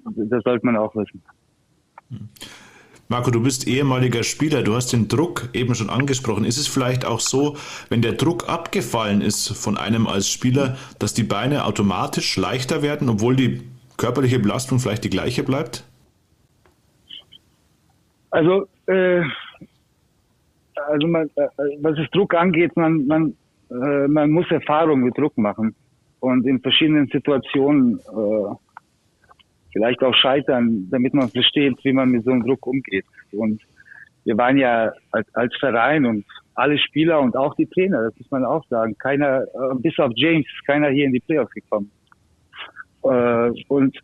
das sollte man auch wissen. Marco, du bist ehemaliger Spieler, du hast den Druck eben schon angesprochen. Ist es vielleicht auch so, wenn der Druck abgefallen ist von einem als Spieler, dass die Beine automatisch leichter werden, obwohl die körperliche Belastung vielleicht die gleiche bleibt? Also äh, also man, äh, was das Druck angeht, man, man, äh, man muss Erfahrung mit Druck machen und in verschiedenen Situationen äh, vielleicht auch scheitern, damit man versteht, wie man mit so einem Druck umgeht. Und wir waren ja als, als Verein und alle Spieler und auch die Trainer, das muss man auch sagen, keiner, äh, bis auf James, keiner hier in die Playoffs gekommen. Äh, und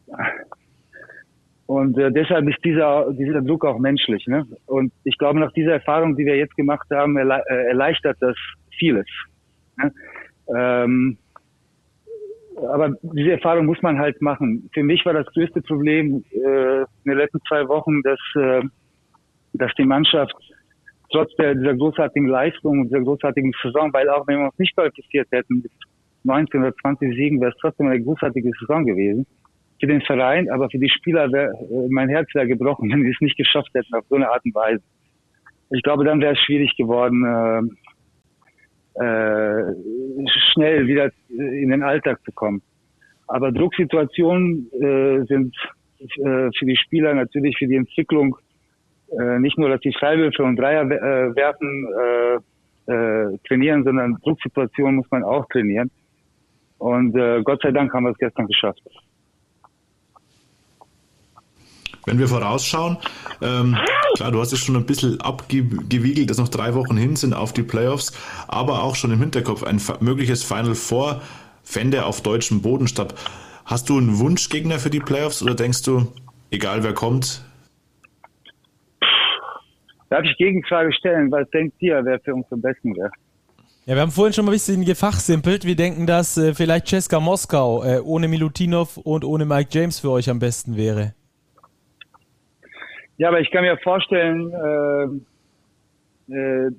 und äh, deshalb ist dieser, dieser Druck auch menschlich. Ne? Und ich glaube, nach dieser Erfahrung, die wir jetzt gemacht haben, erle äh, erleichtert das vieles. Ne? Ähm, aber diese Erfahrung muss man halt machen. Für mich war das größte Problem äh, in den letzten zwei Wochen, dass, äh, dass die Mannschaft trotz der, dieser großartigen Leistung und dieser großartigen Saison, weil auch wenn wir uns nicht qualifiziert hätten mit 19 oder 20 Siegen, wäre es trotzdem eine großartige Saison gewesen für den Verein, aber für die Spieler wäre äh, mein Herz wäre gebrochen, [LAUGHS] wenn sie es nicht geschafft hätten auf so eine Art und Weise. Ich glaube, dann wäre es schwierig geworden, äh, äh, schnell wieder in den Alltag zu kommen. Aber Drucksituationen äh, sind äh, für die Spieler natürlich für die Entwicklung äh, nicht nur, dass die Freiwürfe und Dreier äh, werfen äh, äh, trainieren, sondern Drucksituationen muss man auch trainieren. Und äh, Gott sei Dank haben wir es gestern geschafft. Wenn wir vorausschauen, ähm, klar, du hast es schon ein bisschen abgewiegelt, dass noch drei Wochen hin sind auf die Playoffs, aber auch schon im Hinterkopf ein mögliches Final Four fände auf deutschem Boden statt. Hast du einen Wunschgegner für die Playoffs oder denkst du, egal wer kommt? Darf ich Gegenfrage stellen? Was denkt ihr, wer für uns am besten wäre? Ja, wir haben vorhin schon mal ein bisschen gefachsimpelt. Wir denken, dass äh, vielleicht Cesca Moskau äh, ohne Milutinov und ohne Mike James für euch am besten wäre. Ja, aber ich kann mir vorstellen, äh, äh,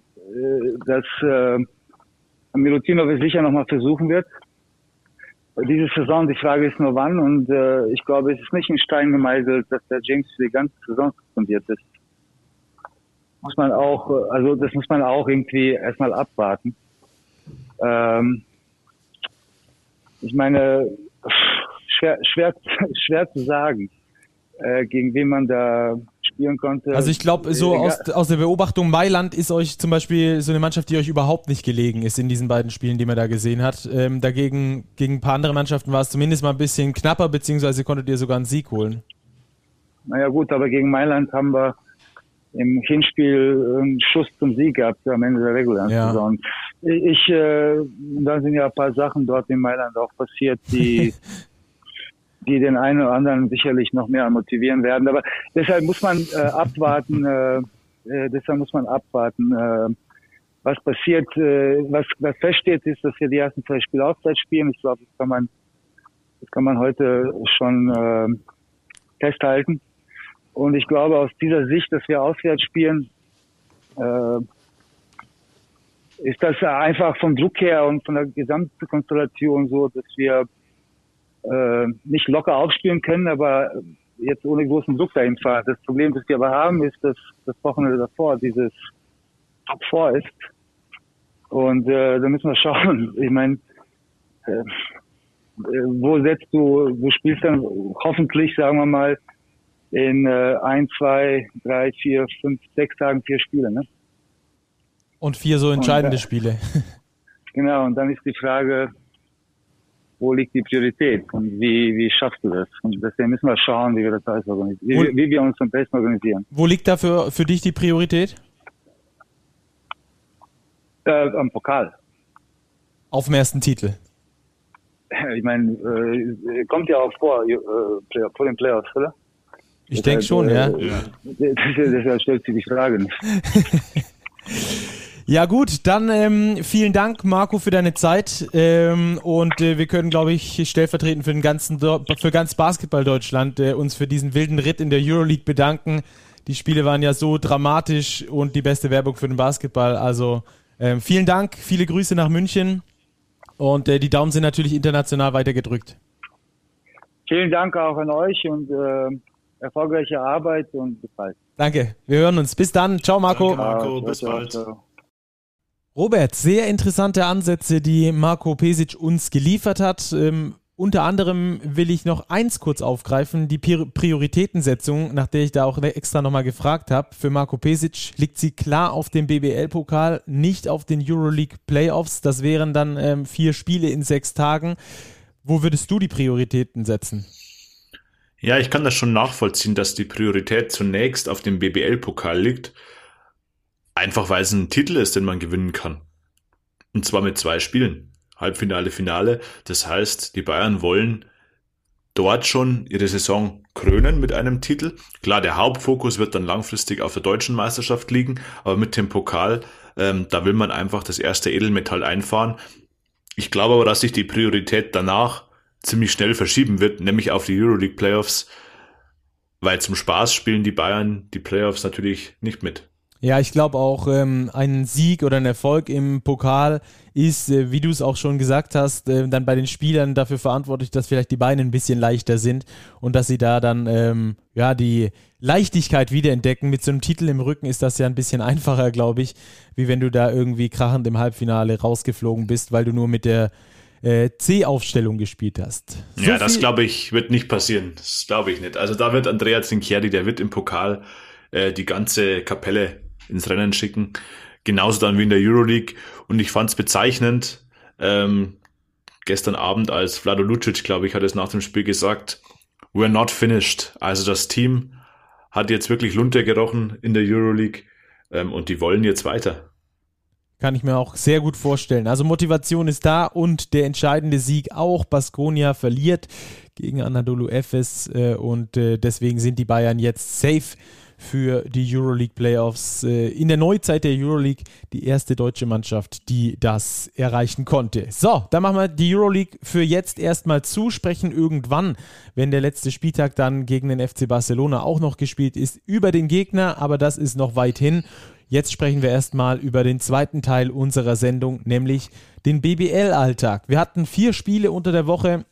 dass äh, Milutinov es sicher nochmal versuchen wird. Diese Saison, die Frage ist nur wann und äh, ich glaube, es ist nicht in Stein gemeißelt, dass der James für die ganze Saison suspendiert ist. Muss man auch, also das muss man auch irgendwie erstmal abwarten. Ähm, ich meine, schwer, schwer, [LAUGHS] schwer zu sagen, äh, gegen wen man da spielen konnte. Also ich glaube, so aus, aus der Beobachtung, Mailand ist euch zum Beispiel so eine Mannschaft, die euch überhaupt nicht gelegen ist in diesen beiden Spielen, die man da gesehen hat. Ähm, dagegen, gegen ein paar andere Mannschaften war es zumindest mal ein bisschen knapper, beziehungsweise konntet ihr sogar einen Sieg holen. Naja gut, aber gegen Mailand haben wir im Hinspiel einen Schuss zum Sieg gehabt am Ende der regulären ja. Saison. Ich, äh, da sind ja ein paar Sachen dort in Mailand auch passiert, die [LAUGHS] die den einen oder anderen sicherlich noch mehr motivieren werden. Aber deshalb muss man äh, abwarten, äh, äh, deshalb muss man abwarten, äh, was passiert, äh, was, was feststeht, ist, dass wir die ersten zwei Spiele Auszeit spielen. Ich glaube, das kann man, das kann man heute schon äh, festhalten. Und ich glaube, aus dieser Sicht, dass wir auswärts spielen, äh, ist das einfach vom Druck her und von der Gesamtkonstellation so, dass wir äh, nicht locker aufspielen können, aber jetzt ohne großen Druck dahin fahren. Das Problem, das wir aber haben, ist, dass das Wochenende davor dieses Top 4 ist. Und äh, da müssen wir [LAUGHS] schauen. Ich meine, äh, wo setzt du, du spielst dann hoffentlich, sagen wir mal, in äh, ein, zwei, drei, vier, fünf, sechs Tagen vier Spiele, ne? Und vier so entscheidende und, äh, Spiele. [LAUGHS] Genau, und dann ist die Frage, wo liegt die Priorität und wie, wie schaffst du das? Und deswegen müssen wir schauen, wie wir das alles organisieren, wie, wie, wir uns am besten organisieren. Wo liegt dafür für dich die Priorität? Äh, am Pokal. Auf dem ersten Titel. [LAUGHS] Ich meine, äh, kommt ja auch vor, äh, vor den Playoffs, oder? Ich denke schon, ja. ja. [LAUGHS] Deshalb stellt sich die Frage nicht. [LAUGHS] Ja gut, dann ähm, vielen Dank, Marco, für deine Zeit. Ähm, und äh, wir können, glaube ich, stellvertretend für den ganzen für ganz Basketball Deutschland äh, uns für diesen wilden Ritt in der Euroleague bedanken. Die Spiele waren ja so dramatisch und die beste Werbung für den Basketball. Also ähm, vielen Dank, viele Grüße nach München und äh, die Daumen sind natürlich international weitergedrückt. Vielen Dank auch an euch und äh, erfolgreiche Arbeit und bis bald. Danke, wir hören uns. Bis dann. Ciao, Marco. Danke, Marco. Bis bald. Robert, sehr interessante Ansätze, die Marco Pesic uns geliefert hat. Ähm, unter anderem will ich noch eins kurz aufgreifen, die Prioritätensetzung, nach der ich da auch extra nochmal gefragt habe. Für Marco Pesic liegt sie klar auf dem BBL-Pokal, nicht auf den Euroleague Playoffs. Das wären dann ähm, vier Spiele in sechs Tagen. Wo würdest du die Prioritäten setzen? Ja, ich kann das schon nachvollziehen, dass die Priorität zunächst auf dem BBL-Pokal liegt. Einfach weil es ein Titel ist, den man gewinnen kann. Und zwar mit zwei Spielen. Halbfinale, Finale. Das heißt, die Bayern wollen dort schon ihre Saison krönen mit einem Titel. Klar, der Hauptfokus wird dann langfristig auf der deutschen Meisterschaft liegen, aber mit dem Pokal, ähm, da will man einfach das erste Edelmetall einfahren. Ich glaube aber, dass sich die Priorität danach ziemlich schnell verschieben wird, nämlich auf die Euroleague Playoffs, weil zum Spaß spielen die Bayern die Playoffs natürlich nicht mit. Ja, ich glaube auch, ähm, ein Sieg oder ein Erfolg im Pokal ist, äh, wie du es auch schon gesagt hast, äh, dann bei den Spielern dafür verantwortlich, dass vielleicht die Beine ein bisschen leichter sind und dass sie da dann ähm, ja die Leichtigkeit wiederentdecken. Mit so einem Titel im Rücken ist das ja ein bisschen [LAUGHS] einfacher, glaube ich, wie wenn du da irgendwie krachend im Halbfinale rausgeflogen bist, weil du nur mit der äh, C-Aufstellung gespielt hast. So ja, das glaube ich wird nicht passieren. Das glaube ich nicht. Also da wird Andrea Zinchieri, der wird im Pokal äh, die ganze Kapelle ins Rennen schicken. Genauso dann wie in der Euroleague. Und ich fand es bezeichnend, ähm, gestern Abend, als Vlado Lucic, glaube ich, hat es nach dem Spiel gesagt, we're not finished. Also das Team hat jetzt wirklich Lunte gerochen in der Euroleague ähm, und die wollen jetzt weiter. Kann ich mir auch sehr gut vorstellen. Also Motivation ist da und der entscheidende Sieg auch. Baskonia verliert gegen Anadolu Efes äh, und äh, deswegen sind die Bayern jetzt safe für die Euroleague Playoffs. Äh, in der Neuzeit der Euroleague die erste deutsche Mannschaft, die das erreichen konnte. So, dann machen wir die Euroleague für jetzt erstmal zu, sprechen irgendwann, wenn der letzte Spieltag dann gegen den FC Barcelona auch noch gespielt ist, über den Gegner, aber das ist noch weit hin. Jetzt sprechen wir erstmal über den zweiten Teil unserer Sendung, nämlich den BBL-Alltag. Wir hatten vier Spiele unter der Woche,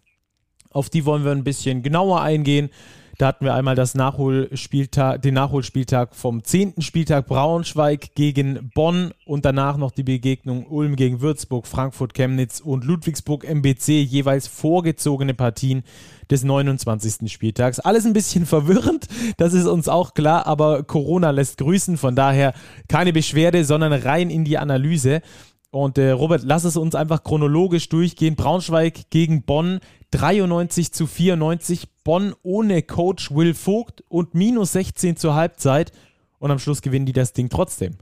auf die wollen wir ein bisschen genauer eingehen. Da hatten wir einmal das Nachholspieltag, den Nachholspieltag vom 10. Spieltag Braunschweig gegen Bonn und danach noch die Begegnung Ulm gegen Würzburg, Frankfurt, Chemnitz und Ludwigsburg MBC, jeweils vorgezogene Partien des 29. Spieltags. Alles ein bisschen [LAUGHS] verwirrend, das ist uns auch klar, aber Corona lässt grüßen, von daher keine Beschwerde, sondern rein in die Analyse. Und äh, Robert, lass es uns einfach chronologisch durchgehen. Braunschweig gegen Bonn 93 zu 94. Bonn ohne Coach Will Vogt und minus 16 zur Halbzeit. Und am Schluss gewinnen die das Ding trotzdem.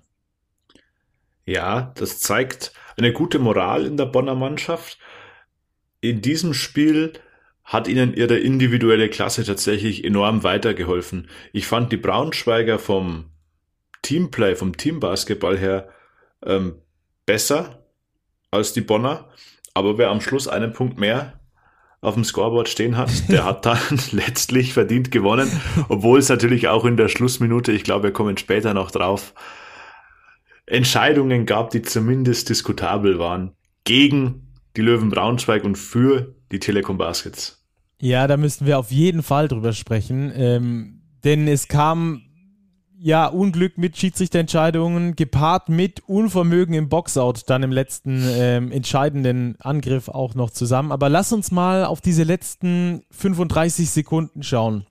Ja, das zeigt eine gute Moral in der Bonner Mannschaft. In diesem Spiel hat ihnen ihre individuelle Klasse tatsächlich enorm weitergeholfen. Ich fand die Braunschweiger vom Teamplay, vom Teambasketball her ähm, besser als die Bonner, aber wer am Schluss einen Punkt mehr auf dem Scoreboard stehen hat, der hat dann [LAUGHS] letztlich verdient gewonnen, obwohl es natürlich auch in der Schlussminute, ich glaube, wir kommen später noch drauf, Entscheidungen gab, die zumindest diskutabel waren gegen die Löwen Braunschweig und für die Telekom Baskets. Ja, da müssten wir auf jeden Fall drüber sprechen, ähm, denn es kam ja, Unglück mit Schiedsrichterentscheidungen gepaart mit Unvermögen im Boxout dann im letzten ähm, entscheidenden Angriff auch noch zusammen. Aber lass uns mal auf diese letzten 35 Sekunden schauen.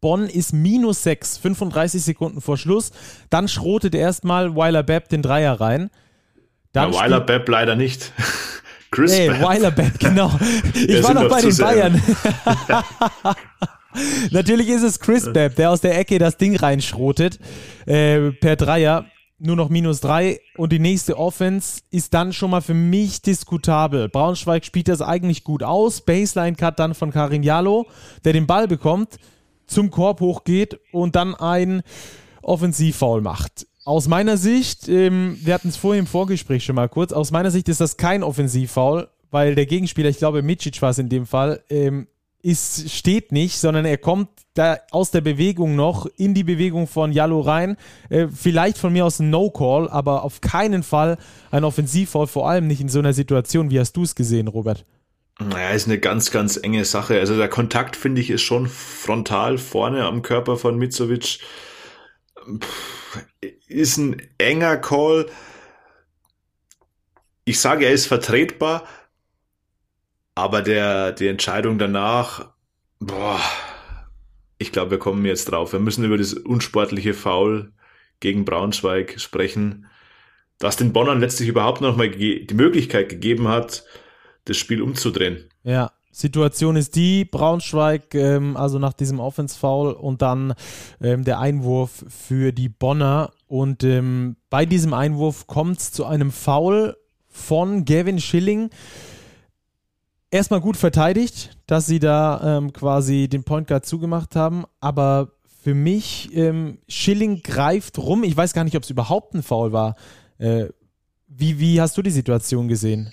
Bonn ist minus 6, 35 Sekunden vor Schluss. Dann schrotet erstmal Weiler Bepp den Dreier rein. Dann ja, Weiler Bepp leider nicht. [LAUGHS] Chris hey, Bepp. Weiler Bepp, genau. [LAUGHS] Ich war noch bei den Bayern. [LAUGHS] [LAUGHS] Natürlich ist es Chris Bepp, der aus der Ecke das Ding reinschrotet. Äh, per Dreier. Nur noch minus drei. Und die nächste Offense ist dann schon mal für mich diskutabel. Braunschweig spielt das eigentlich gut aus. Baseline-Cut dann von Karin Jalo, der den Ball bekommt, zum Korb hochgeht und dann ein Offensivfoul macht. Aus meiner Sicht, ähm, wir hatten es vorhin im Vorgespräch schon mal kurz, aus meiner Sicht ist das kein Offensivfoul, weil der Gegenspieler, ich glaube Micic war es in dem Fall, ähm, ist, steht nicht, sondern er kommt da aus der Bewegung noch in die Bewegung von Jallo rein. Äh, vielleicht von mir aus ein No-Call, aber auf keinen Fall ein Offensivfall, vor allem nicht in so einer Situation. Wie hast du es gesehen, Robert? Naja, ist eine ganz, ganz enge Sache. Also der Kontakt, finde ich, ist schon frontal vorne am Körper von Mizovic. Ist ein enger Call. Ich sage, er ist vertretbar, aber der, die Entscheidung danach, boah, ich glaube, wir kommen jetzt drauf. Wir müssen über das unsportliche Foul gegen Braunschweig sprechen, das den Bonnern letztlich überhaupt noch mal die Möglichkeit gegeben hat, das Spiel umzudrehen. Ja, Situation ist die, Braunschweig, ähm, also nach diesem Offense-Foul und dann ähm, der Einwurf für die Bonner. Und ähm, bei diesem Einwurf kommt es zu einem Foul von Gavin Schilling erstmal gut verteidigt, dass sie da ähm, quasi den Point Guard zugemacht haben, aber für mich, ähm, Schilling greift rum. Ich weiß gar nicht, ob es überhaupt ein Foul war. Äh, wie, wie hast du die Situation gesehen?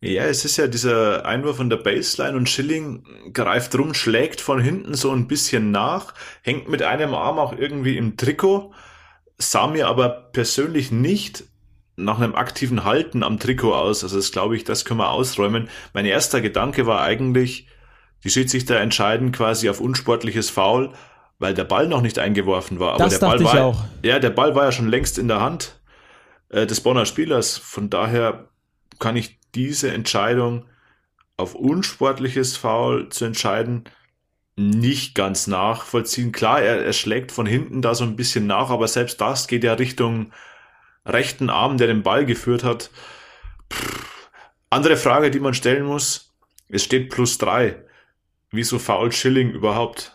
Ja, es ist ja dieser Einwurf von der Baseline und Schilling greift rum, schlägt von hinten so ein bisschen nach, hängt mit einem Arm auch irgendwie im Trikot, sah mir aber persönlich nicht nach einem aktiven Halten am Trikot aus. Also das glaube ich, das können wir ausräumen. Mein erster Gedanke war eigentlich, die Schiedsrichter entscheiden quasi auf unsportliches Foul, weil der Ball noch nicht eingeworfen war. Aber das der Ball war, auch. Ja, der Ball war ja schon längst in der Hand äh, des Bonner Spielers. Von daher kann ich diese Entscheidung auf unsportliches Foul zu entscheiden nicht ganz nachvollziehen. Klar, er, er schlägt von hinten da so ein bisschen nach, aber selbst das geht ja Richtung rechten Arm, der den Ball geführt hat. Pff. Andere Frage, die man stellen muss, es steht plus drei. Wieso fault Schilling überhaupt?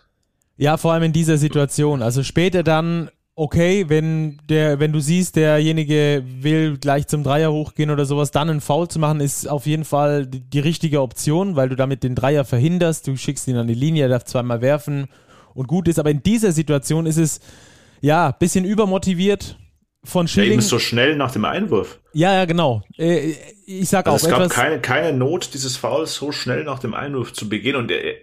Ja, vor allem in dieser Situation. Also später dann, okay, wenn der, wenn du siehst, derjenige will gleich zum Dreier hochgehen oder sowas, dann einen Foul zu machen, ist auf jeden Fall die, die richtige Option, weil du damit den Dreier verhinderst. Du schickst ihn an die Linie, er darf zweimal werfen und gut ist. Aber in dieser Situation ist es ja bisschen übermotiviert von Schilling. Ja, so schnell nach dem Einwurf. Ja, ja, genau. Äh, ich sag also auch. Es gab keine, keine Not, dieses Foul so schnell nach dem Einwurf zu begehen und er,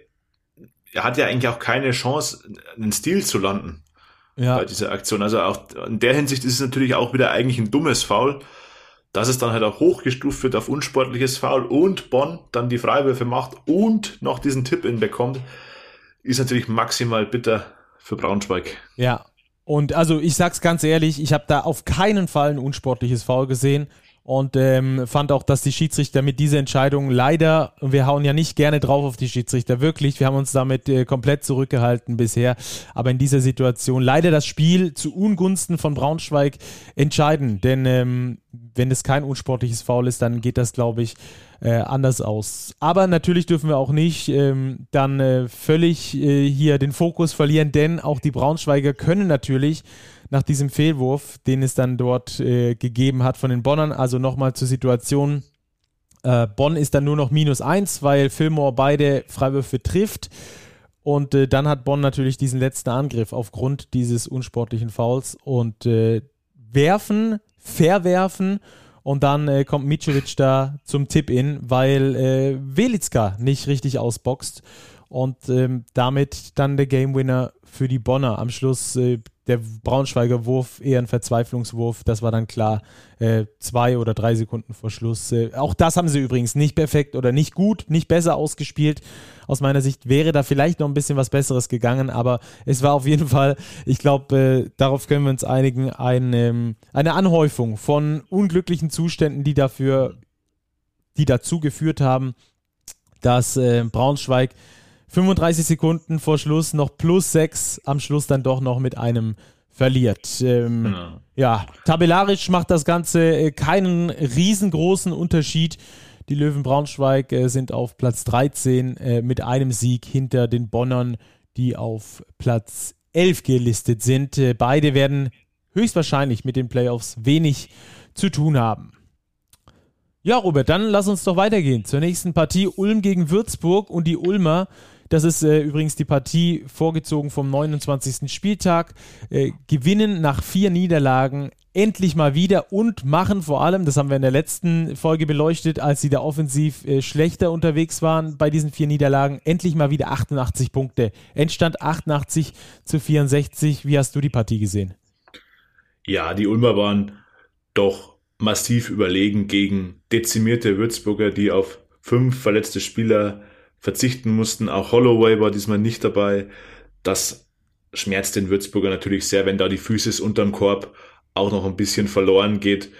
er hat ja eigentlich auch keine Chance, einen Stil zu landen ja. bei dieser Aktion. Also auch in der Hinsicht ist es natürlich auch wieder eigentlich ein dummes Foul, dass es dann halt auch hochgestuft wird auf unsportliches Foul und Bonn dann die Freiwürfe macht und noch diesen Tipp-In bekommt, ist natürlich maximal bitter für Braunschweig. Ja, und also ich sag's ganz ehrlich, ich habe da auf keinen Fall ein unsportliches Foul gesehen und ähm, fand auch, dass die Schiedsrichter mit dieser Entscheidung leider, und wir hauen ja nicht gerne drauf auf die Schiedsrichter, wirklich, wir haben uns damit äh, komplett zurückgehalten bisher, aber in dieser Situation leider das Spiel zu Ungunsten von Braunschweig entscheiden, denn ähm, wenn es kein unsportliches Foul ist, dann geht das, glaube ich, äh, anders aus. Aber natürlich dürfen wir auch nicht ähm, dann äh, völlig äh, hier den Fokus verlieren, denn auch die Braunschweiger können natürlich nach diesem Fehlwurf, den es dann dort äh, gegeben hat von den Bonnern, also nochmal zur Situation. Äh, Bonn ist dann nur noch minus eins, weil Fillmore beide Freiwürfe trifft. Und äh, dann hat Bonn natürlich diesen letzten Angriff aufgrund dieses unsportlichen Fouls und werfen, verwerfen Und dann äh, kommt Mitrovic da zum Tip-In, weil äh, Velitska nicht richtig ausboxt. Und ähm, damit dann der Game Winner für die Bonner. Am Schluss äh, der Braunschweiger Wurf eher ein Verzweiflungswurf. Das war dann klar äh, zwei oder drei Sekunden vor Schluss. Äh, auch das haben sie übrigens nicht perfekt oder nicht gut, nicht besser ausgespielt. Aus meiner Sicht wäre da vielleicht noch ein bisschen was Besseres gegangen, aber es war auf jeden Fall, ich glaube, äh, darauf können wir uns einigen, ein, ähm, eine Anhäufung von unglücklichen Zuständen, die dafür, die dazu geführt haben, dass äh, Braunschweig 35 Sekunden vor Schluss noch plus 6, am Schluss dann doch noch mit einem verliert. Ähm, ja. ja. tabellarisch macht das Ganze äh, keinen riesengroßen Unterschied. Die Löwen Braunschweig äh, sind auf Platz 13 äh, mit einem Sieg hinter den Bonnern, die auf Platz 11 gelistet sind. Äh, beide werden höchstwahrscheinlich mit den Playoffs wenig zu tun haben. Ja, Robert, dann lass uns doch weitergehen zur nächsten Partie. Ulm gegen Würzburg und die Ulmer das ist äh, übrigens die Partie vorgezogen vom 29. Spieltag. Äh, gewinnen nach vier Niederlagen endlich mal wieder und machen vor allem, das haben wir in der letzten Folge beleuchtet, als sie da offensiv äh, schlechter unterwegs waren bei diesen vier Niederlagen, endlich mal wieder 88 Punkte. Endstand 88 zu 64. Wie hast du die Partie gesehen? Ja, die Ulmer waren doch massiv überlegen gegen dezimierte Würzburger, die auf fünf verletzte Spieler verzichten mussten. Auch Holloway war diesmal nicht dabei. Das schmerzt den Würzburger natürlich sehr, wenn da die Physis unterm Korb auch noch ein bisschen verloren geht.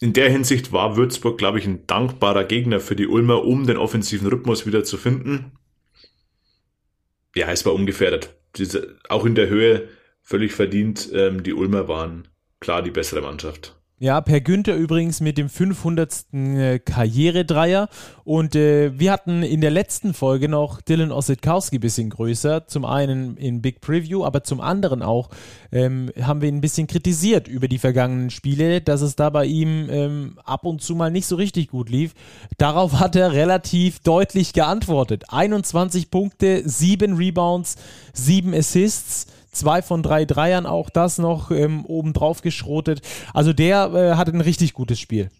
In der Hinsicht war Würzburg, glaube ich, ein dankbarer Gegner für die Ulmer, um den offensiven Rhythmus wieder zu finden. Ja, es war ungefährdet. Auch in der Höhe völlig verdient. Ähm, die Ulmer waren klar die bessere Mannschaft. Ja, Per Günther übrigens mit dem 500. Äh, Karrieredreier. Und äh, wir hatten in der letzten Folge noch Dylan Ossetkowski ein bisschen größer. Zum einen in Big Preview, aber zum anderen auch ähm, haben wir ihn ein bisschen kritisiert über die vergangenen Spiele, dass es da bei ihm ähm, ab und zu mal nicht so richtig gut lief. Darauf [LAUGHS] hat er relativ deutlich geantwortet. 21 Punkte, 7 Rebounds, 7 Assists zwei von drei Dreiern auch das noch ähm, obendrauf geschrotet. Also der äh, hatte ein richtig gutes Spiel.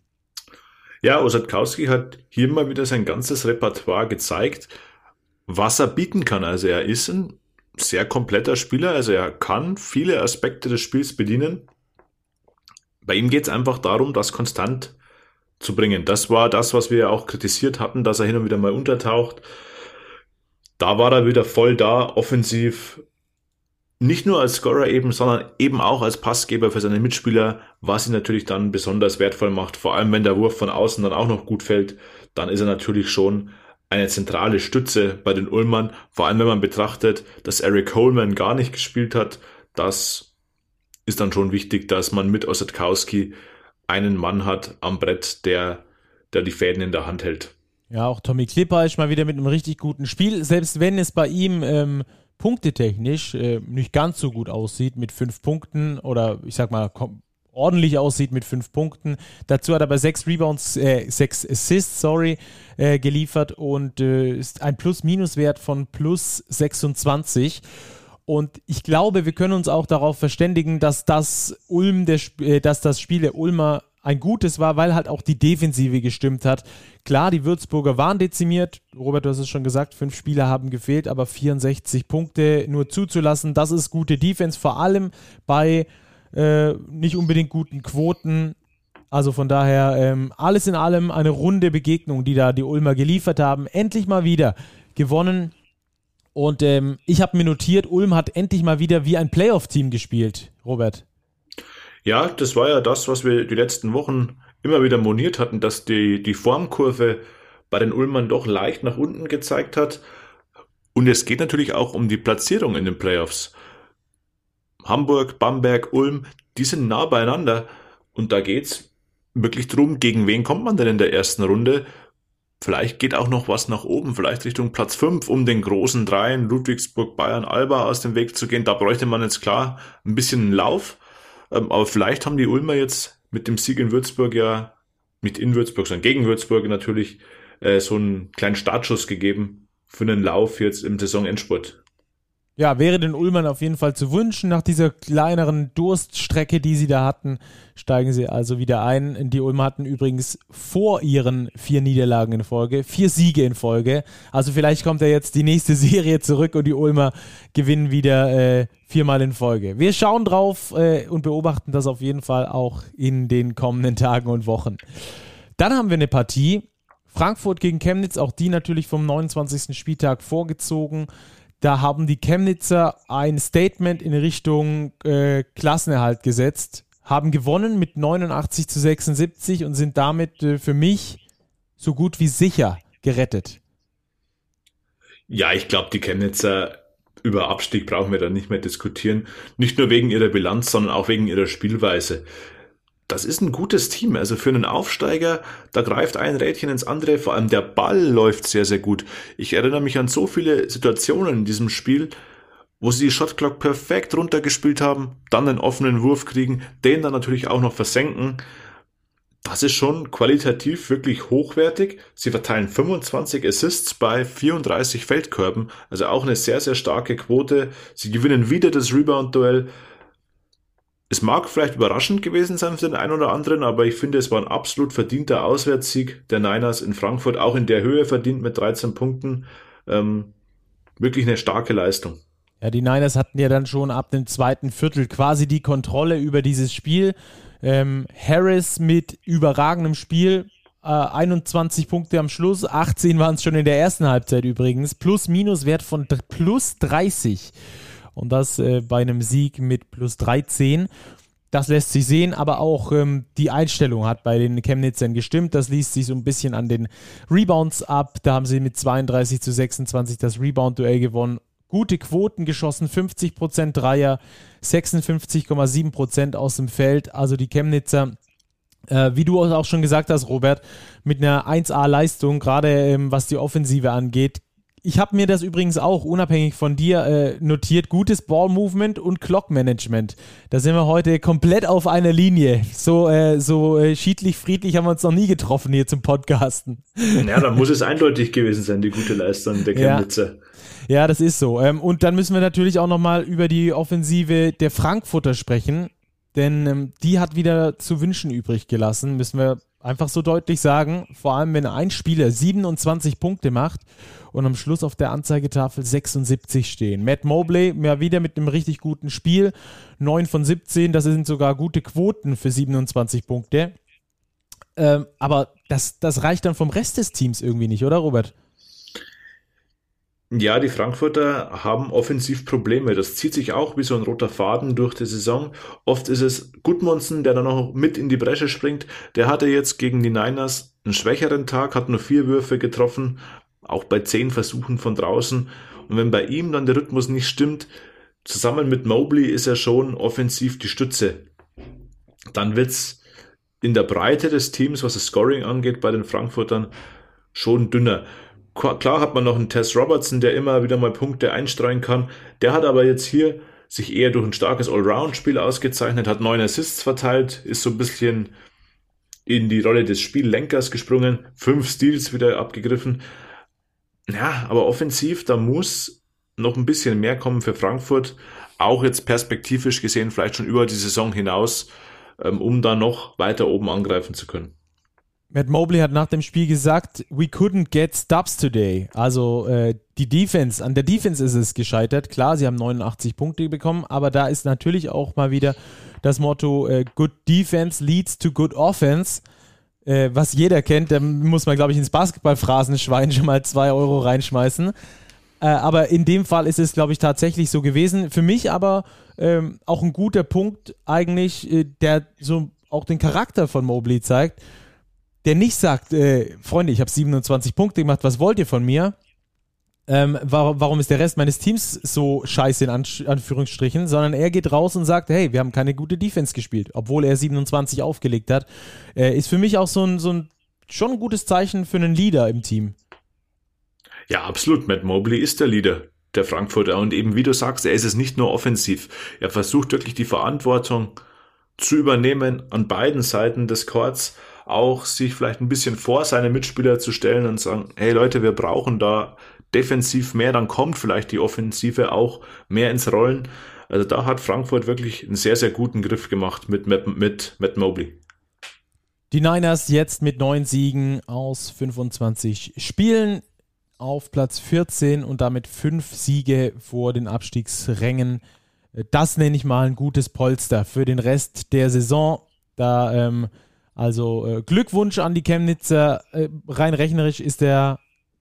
Ja, Osadkowski hat hier mal wieder sein ganzes Repertoire gezeigt, was er bieten kann. Also er ist ein sehr kompletter Spieler, also er kann viele Aspekte des Spiels bedienen. Bei ihm geht es einfach darum, das konstant zu bringen. Das war das, was wir auch kritisiert hatten, dass er hin und wieder mal untertaucht. Da war er wieder voll da, offensiv nicht nur als Scorer eben, sondern eben auch als Passgeber für seine Mitspieler, was ihn natürlich dann besonders wertvoll macht. Vor allem, wenn der Wurf von außen dann auch noch gut fällt, dann ist er natürlich schon eine zentrale Stütze bei den Ulmern. Vor allem, wenn man betrachtet, dass Eric Coleman gar nicht gespielt hat, das ist dann schon wichtig, dass man mit Ossetkowski einen Mann hat am Brett, der, der die Fäden in der Hand hält. Ja, auch Tommy Klipper ist mal wieder mit einem richtig guten Spiel, selbst wenn es bei ihm ähm, punktetechnisch äh, nicht ganz so gut aussieht mit fünf Punkten oder ich sag mal ordentlich aussieht mit fünf Punkten. Dazu hat er aber sechs Rebounds, äh, sechs Assists, sorry, äh, geliefert und äh, ist ein Plus-Minus-Wert von plus 26. Und ich glaube, wir können uns auch darauf verständigen, dass das Ulm der, äh, dass das Spiel der Ulmer ein gutes war, weil halt auch die Defensive gestimmt hat. Klar, die Würzburger waren dezimiert. Robert, du hast es schon gesagt, fünf Spieler haben gefehlt, aber 64 Punkte nur zuzulassen, das ist gute Defense, vor allem bei äh, nicht unbedingt guten Quoten. Also von daher ähm, alles in allem eine runde Begegnung, die da die Ulmer geliefert haben. Endlich mal wieder gewonnen. Und ähm, ich habe mir notiert, Ulm hat endlich mal wieder wie ein Playoff-Team gespielt, Robert. Ja, das war ja das, was wir die letzten Wochen immer wieder moniert hatten, dass die, die Formkurve bei den Ulmern doch leicht nach unten gezeigt hat. Und es geht natürlich auch um die Platzierung in den Playoffs. Hamburg, Bamberg, Ulm, die sind nah beieinander. Und da geht's wirklich drum, gegen wen kommt man denn in der ersten Runde? Vielleicht geht auch noch was nach oben, vielleicht Richtung Platz 5, um den großen Dreien, Ludwigsburg, Bayern, Alba aus dem Weg zu gehen. Da bräuchte man jetzt klar ein bisschen Lauf. Ähm, aber vielleicht haben die Ulmer jetzt mit dem Sieg in Würzburg ja, nicht in Würzburg, sondern gegen Würzburg natürlich, äh, so einen kleinen Startschuss gegeben für einen Lauf jetzt im Saisonendspurt. Ja, wäre den Ulmern auf jeden Fall zu wünschen. Nach dieser kleineren Durststrecke, die sie da hatten, steigen sie also wieder ein. Die Ulmer hatten übrigens vor ihren vier Niederlagen in Folge vier Siege in Folge. Also vielleicht kommt ja jetzt die nächste [LAUGHS] Serie zurück und die Ulmer gewinnen wieder äh, viermal in Folge. Wir schauen drauf äh, und beobachten das auf jeden Fall auch in den kommenden Tagen und Wochen. Dann haben wir eine Partie. Frankfurt gegen Chemnitz, auch die natürlich vom 29. Spieltag vorgezogen. Da haben die Chemnitzer ein Statement in Richtung äh, Klassenerhalt gesetzt, haben gewonnen mit 89 zu 76 und sind damit äh, für mich so gut wie sicher gerettet. Ja, ich glaube, die Chemnitzer über Abstieg brauchen wir da nicht mehr diskutieren. Nicht nur wegen ihrer Bilanz, sondern auch wegen ihrer Spielweise das ist ein gutes Team. Also für einen Aufsteiger, da greift ein Rädchen ins andere. Vor allem der Ball läuft sehr, sehr gut. Ich erinnere mich an so viele Situationen in diesem Spiel, wo sie die Shotclock perfekt runtergespielt haben, dann einen offenen Wurf kriegen, den dann natürlich auch noch versenken. Das ist schon qualitativ wirklich hochwertig. Sie verteilen 25 Assists bei 34 Feldkörben, also auch eine sehr, sehr starke Quote. Sie gewinnen wieder das Rebound-Duell. Es mag vielleicht überraschend gewesen sein für den einen oder anderen, aber ich finde, es war ein absolut verdienter Auswärtssieg der Niners in Frankfurt, auch in der Höhe verdient mit 13 Punkten. Ähm, wirklich eine starke Leistung. Ja, die Niners hatten ja dann schon ab dem zweiten Viertel quasi die Kontrolle über dieses Spiel. Ähm, Harris mit überragendem Spiel, äh, 21 Punkte am Schluss, 18 waren es schon in der ersten Halbzeit übrigens, plus-minus-Wert von plus 30 und das äh, bei einem Sieg mit plus 13. Das lässt sich sehen, aber auch ähm, die Einstellung hat bei den Chemnitzern gestimmt. Das liest sich so ein bisschen an den Rebounds ab. Da haben sie mit 32 zu 26 das Rebound-Duell gewonnen. Gute Quoten geschossen, 50% Dreier, 56,7% aus dem Feld. Also die Chemnitzer äh, wie du auch schon gesagt hast, Robert, mit einer 1A-Leistung, gerade ähm, was die Offensive angeht, ich habe mir das übrigens auch unabhängig von dir äh, notiert. Gutes Ball-Movement und Clock-Management. Da sind wir heute komplett auf einer Linie. So, äh, so äh, schiedlich, friedlich haben wir uns noch nie getroffen hier zum Podcasten. [LAUGHS] Ja, dann muss es eindeutig gewesen sein, die gute Leistung der Chemnitzer. Ja. ja, das ist so. Ähm, und dann müssen wir natürlich auch nochmal über die Offensive der Frankfurter sprechen. Denn ähm, die hat wieder zu wünschen übrig gelassen, müssen wir einfach so deutlich sagen. Vor allem, wenn ein Spieler 27 Punkte macht und am Schluss auf der Anzeigetafel 76 stehen. Matt Mobley ja wieder mit einem richtig guten Spiel. 9 von 17, das sind sogar gute Quoten für 27 Punkte. Ähm, aber das, das reicht dann vom Rest des Teams irgendwie nicht, oder Robert? Ja, die Frankfurter haben offensiv Probleme. Das zieht sich auch wie so ein roter Faden durch die Saison. Oft ist es Gudmundsen, der dann noch mit in die Bresche springt. Der hatte jetzt gegen die Niners einen schwächeren Tag, hat nur vier Würfe getroffen, auch bei zehn Versuchen von draußen. Und wenn bei ihm dann der Rhythmus nicht stimmt, zusammen mit Mobley ist er schon offensiv die Stütze. Dann wird's in der Breite des Teams, was das Scoring angeht, bei den Frankfurtern schon dünner. Klar hat man noch einen Tess Robertson, der immer wieder mal Punkte einstreuen kann. Der hat aber jetzt hier sich eher durch ein starkes Allround-Spiel ausgezeichnet, hat neun Assists verteilt, ist so ein bisschen in die Rolle des Spiellenkers gesprungen, fünf Steals wieder abgegriffen. Ja, aber offensiv, da muss noch ein bisschen mehr kommen für Frankfurt, auch jetzt perspektivisch gesehen, vielleicht schon über die Saison hinaus, ähm, um da noch weiter oben angreifen zu können. Matt Mobley hat nach dem Spiel gesagt, we couldn't get stops today. Also äh, die Defense, an der Defense ist es gescheitert. Klar, sie haben 89 Punkte bekommen, aber da ist natürlich auch mal wieder das Motto, äh, good defense leads to good offense äh, was jeder kennt, da muss man, glaube ich, ins Basketballphrasenschwein schon mal zwei Euro reinschmeißen. Äh, aber in dem Fall ist es, glaube ich, tatsächlich so gewesen. Für mich aber ähm, auch ein guter Punkt eigentlich, äh, der so auch den Charakter von Mobley zeigt, der nicht sagt, äh, Freunde, ich habe 27 Punkte gemacht, was wollt ihr von mir? ähm, warum, warum ist der Rest meines Teams so scheiße in Anführungsstrichen, sondern er geht raus und sagt, hey, wir haben keine gute Defense gespielt, obwohl er 27 aufgelegt hat. Äh, ist für mich auch so ein, so ein schon ein gutes Zeichen für einen Leader im Team. Ja, absolut. Matt Mobley ist der Leader der Frankfurter und eben wie du sagst, er ist es nicht nur offensiv. Er versucht wirklich die Verantwortung zu übernehmen an beiden Seiten des Courts, auch sich vielleicht ein bisschen vor seine Mitspieler zu stellen und sagen, hey Leute, wir brauchen da defensiv mehr, dann kommt vielleicht die Offensive auch mehr ins Rollen. Also da hat Frankfurt wirklich einen sehr, sehr guten Griff gemacht mit, mit, mit Matt Mobley. Die Niners jetzt mit neun Siegen aus 25 Spielen auf Platz 14 und damit fünf Siege vor den Abstiegsrängen. Das nenne ich mal ein gutes Polster für den Rest der Saison. Da ähm, also äh, Glückwunsch an die Chemnitzer. Äh, rein rechnerisch ist der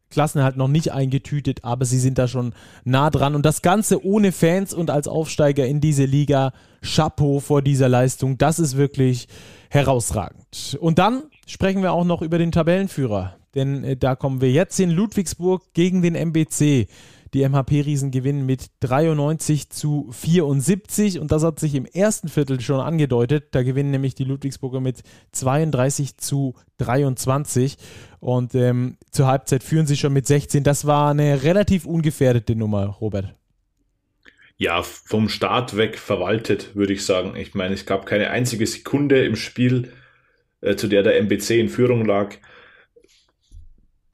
Klassenhalt noch nicht eingetütet, aber sie sind da schon nah dran. Und das Ganze ohne Fans und als Aufsteiger in diese Liga. Chapeau vor dieser Leistung. Das ist wirklich herausragend. Und dann sprechen wir auch noch über den Tabellenführer. Denn äh, da kommen wir jetzt in Ludwigsburg gegen den MBC. Die MHP-Riesen gewinnen mit 93 zu 74 und das hat sich im ersten Viertel schon angedeutet. Da gewinnen nämlich die Ludwigsburger mit 32 zu 23 und ähm, zur Halbzeit führen sie schon mit 16. Das war eine relativ ungefährdete Nummer, Robert. Ja, vom Start weg verwaltet, würde ich sagen. Ich meine, es gab keine einzige Sekunde im Spiel, äh, zu der der MBC in Führung lag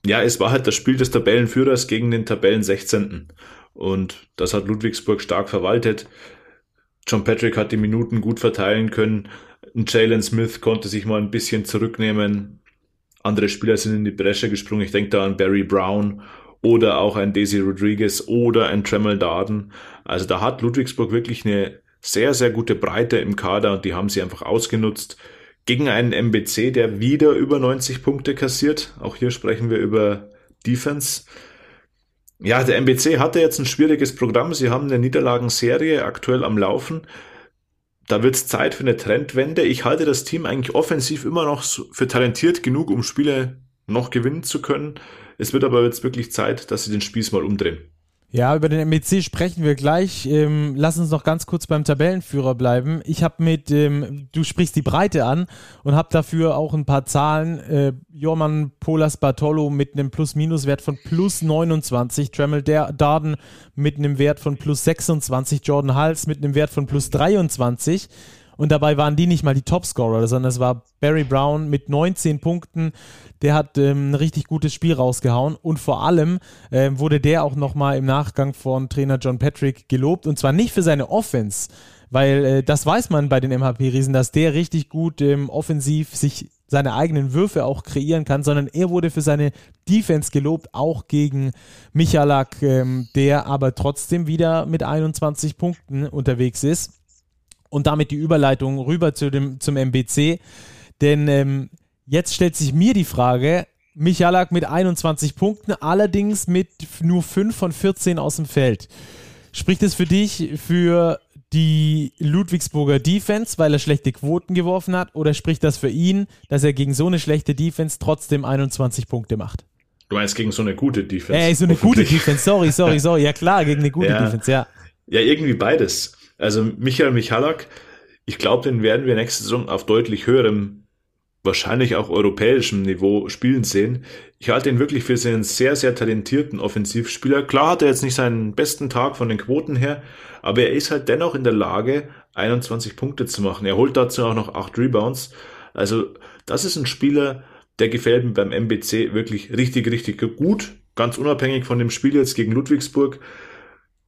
ja, es war halt das Spiel des Tabellenführers gegen den Tabellen 16. Und das hat Ludwigsburg stark verwaltet. John Patrick hat die Minuten gut verteilen können. Jalen Smith konnte sich mal ein bisschen zurücknehmen. Andere Spieler sind in die Bresche gesprungen. Ich denke da an Barry Brown oder auch ein Daisy Rodriguez oder ein Tremel Darden. Also da hat Ludwigsburg wirklich eine sehr, sehr gute Breite im Kader und die haben sie einfach ausgenutzt gegen einen MBC, der wieder über 90 Punkte kassiert. Auch hier sprechen wir über Defense. Ja, der MBC hatte jetzt ein schwieriges Programm. Sie haben eine Niederlagenserie aktuell am Laufen. Da wird es Zeit für eine Trendwende. Ich halte das Team eigentlich offensiv immer noch für talentiert genug, um Spiele noch gewinnen zu können. Es wird aber jetzt wirklich Zeit, dass sie den Spieß mal umdrehen. Ja, über den MBC sprechen wir gleich. Ähm, lass uns noch ganz kurz beim Tabellenführer bleiben. Ich habe mit, ähm, du sprichst die Breite an und habe dafür auch ein paar Zahlen. Äh, Jorman Polas Bartolo mit einem Plus-Minus-Wert von plus 29, Tremel Darden mit einem Wert von plus 26, Jordan Hals mit einem Wert von plus 23. Und dabei waren die nicht mal die Topscorer, sondern es war Barry Brown mit 19 Punkten. Der hat ähm, ein richtig gutes Spiel rausgehauen. Und vor allem äh, wurde der auch nochmal im Nachgang von Trainer John Patrick gelobt. Und zwar nicht für seine Offense, weil äh, das weiß man bei den MHP-Riesen, dass der richtig gut ähm, offensiv sich seine eigenen Würfe auch kreieren kann, sondern er wurde für seine Defense gelobt, auch gegen Michalak, ähm, der aber trotzdem wieder mit 21 Punkten unterwegs ist und damit die Überleitung rüber zu dem, zum MBC. Denn ähm, jetzt stellt sich mir die Frage, Michalak mit 21 Punkten, allerdings mit nur 5 von 14 aus dem Feld. Spricht es für dich für die Ludwigsburger Defense, weil er schlechte Quoten geworfen hat, oder spricht das für ihn, dass er gegen so eine schlechte Defense trotzdem 21 Punkte macht? Du meinst gegen so eine gute Defense? Ey, so eine gute Defense, sorry, sorry, sorry. Ja klar, gegen eine gute ja. Defense, ja. Ja, irgendwie beides. Also Michael Michalak, ich glaube, den werden wir nächste Saison auf deutlich höherem, wahrscheinlich auch europäischem Niveau spielen sehen. Ich halte ihn wirklich für einen sehr, sehr talentierten Offensivspieler. Klar hat er jetzt nicht seinen besten Tag von den Quoten her, aber er ist halt dennoch in der Lage, 21 Punkte zu machen. Er holt dazu auch noch 8 Rebounds. Also das ist ein Spieler, der gefällt mir beim MBC wirklich richtig, richtig gut. Ganz unabhängig von dem Spiel jetzt gegen Ludwigsburg.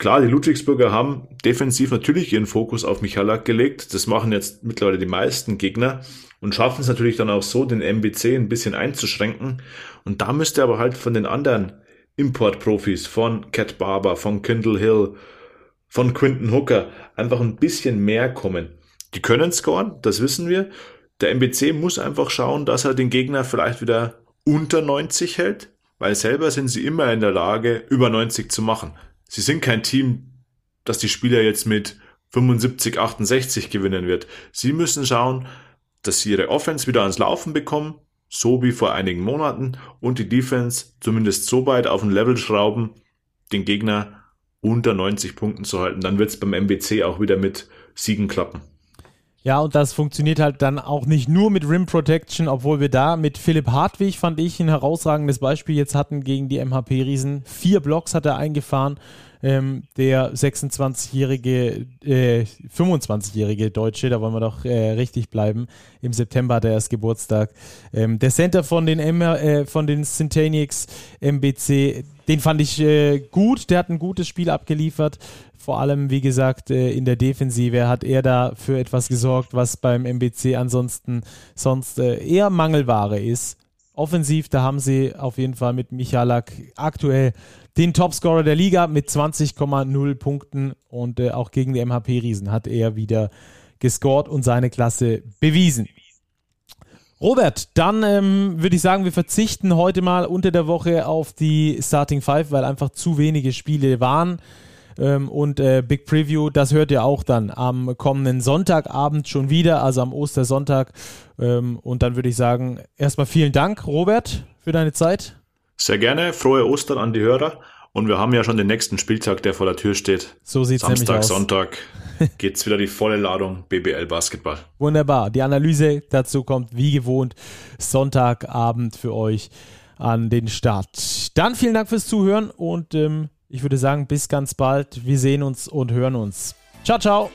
Klar, die Ludwigsburger haben defensiv natürlich ihren Fokus auf Michalak gelegt. Das machen jetzt mittlerweile die meisten Gegner und schaffen es natürlich dann auch so, den MBC ein bisschen einzuschränken. Und da müsste aber halt von den anderen Importprofis, von Cat Barber, von Kindle Hill, von Quinton Hooker, einfach ein bisschen mehr kommen. Die können scoren, das wissen wir. Der MBC muss einfach schauen, dass er den Gegner vielleicht wieder unter 90 hält, weil selber sind sie immer in der Lage, über 90 zu machen sie sind kein Team, das die Spieler jetzt mit 75, 68 gewinnen wird. Sie müssen schauen, dass sie ihre Offense wieder ans Laufen bekommen, so wie vor einigen Monaten, und die Defense zumindest so weit auf ein Level schrauben, den Gegner unter 90 Punkten zu halten. Dann wird es beim MBC auch wieder mit Siegen klappen. Ja, und das funktioniert halt dann auch nicht nur mit Rim Protection, obwohl wir da mit Philipp Hartwig, fand ich, ein herausragendes Beispiel jetzt hatten gegen die MHP-Riesen. Vier Blocks hat er eingefahren. Ähm, der 26-jährige, äh, 25-jährige Deutsche, da wollen wir doch äh, richtig bleiben. Im September hat er erst Geburtstag. Ähm, der Center von den, M äh, von den Centenix MBC, den fand ich äh, gut. Der hat ein gutes Spiel abgeliefert vor allem, wie gesagt, äh, in der Defensive hat er da für etwas gesorgt, was beim MBC ansonsten sonst äh, eher Mangelware ist. Offensiv, da haben sie auf jeden Fall mit Michalak aktuell den Topscorer der Liga mit 20,0 Punkten und äh, auch gegen die MHP-Riesen hat er wieder gescored und seine Klasse bewiesen. Robert, dann ähm, würde ich sagen, wir verzichten heute mal unter der Woche auf die Starting Five, weil einfach zu wenige Spiele waren. Ähm, und äh, Big Preview, das hört ihr auch dann am kommenden Sonntagabend schon wieder, also am Ostersonntag. Ähm, und dann würde ich sagen, erstmal vielen Dank, Robert, für deine Zeit. Sehr gerne, frohe Ostern an die Hörer. Und wir haben ja schon den nächsten Spieltag, der vor der Tür steht. So sieht es nämlich aus. Samstag, Sonntag [LAUGHS] geht's wieder die volle Ladung BBL Basketball. Wunderbar. Die Analyse dazu kommt wie gewohnt Sonntagabend für euch an den Start. Dann vielen Dank fürs Zuhören und ähm, ich würde sagen, bis ganz bald. Wir sehen uns und hören uns. Ciao, ciao.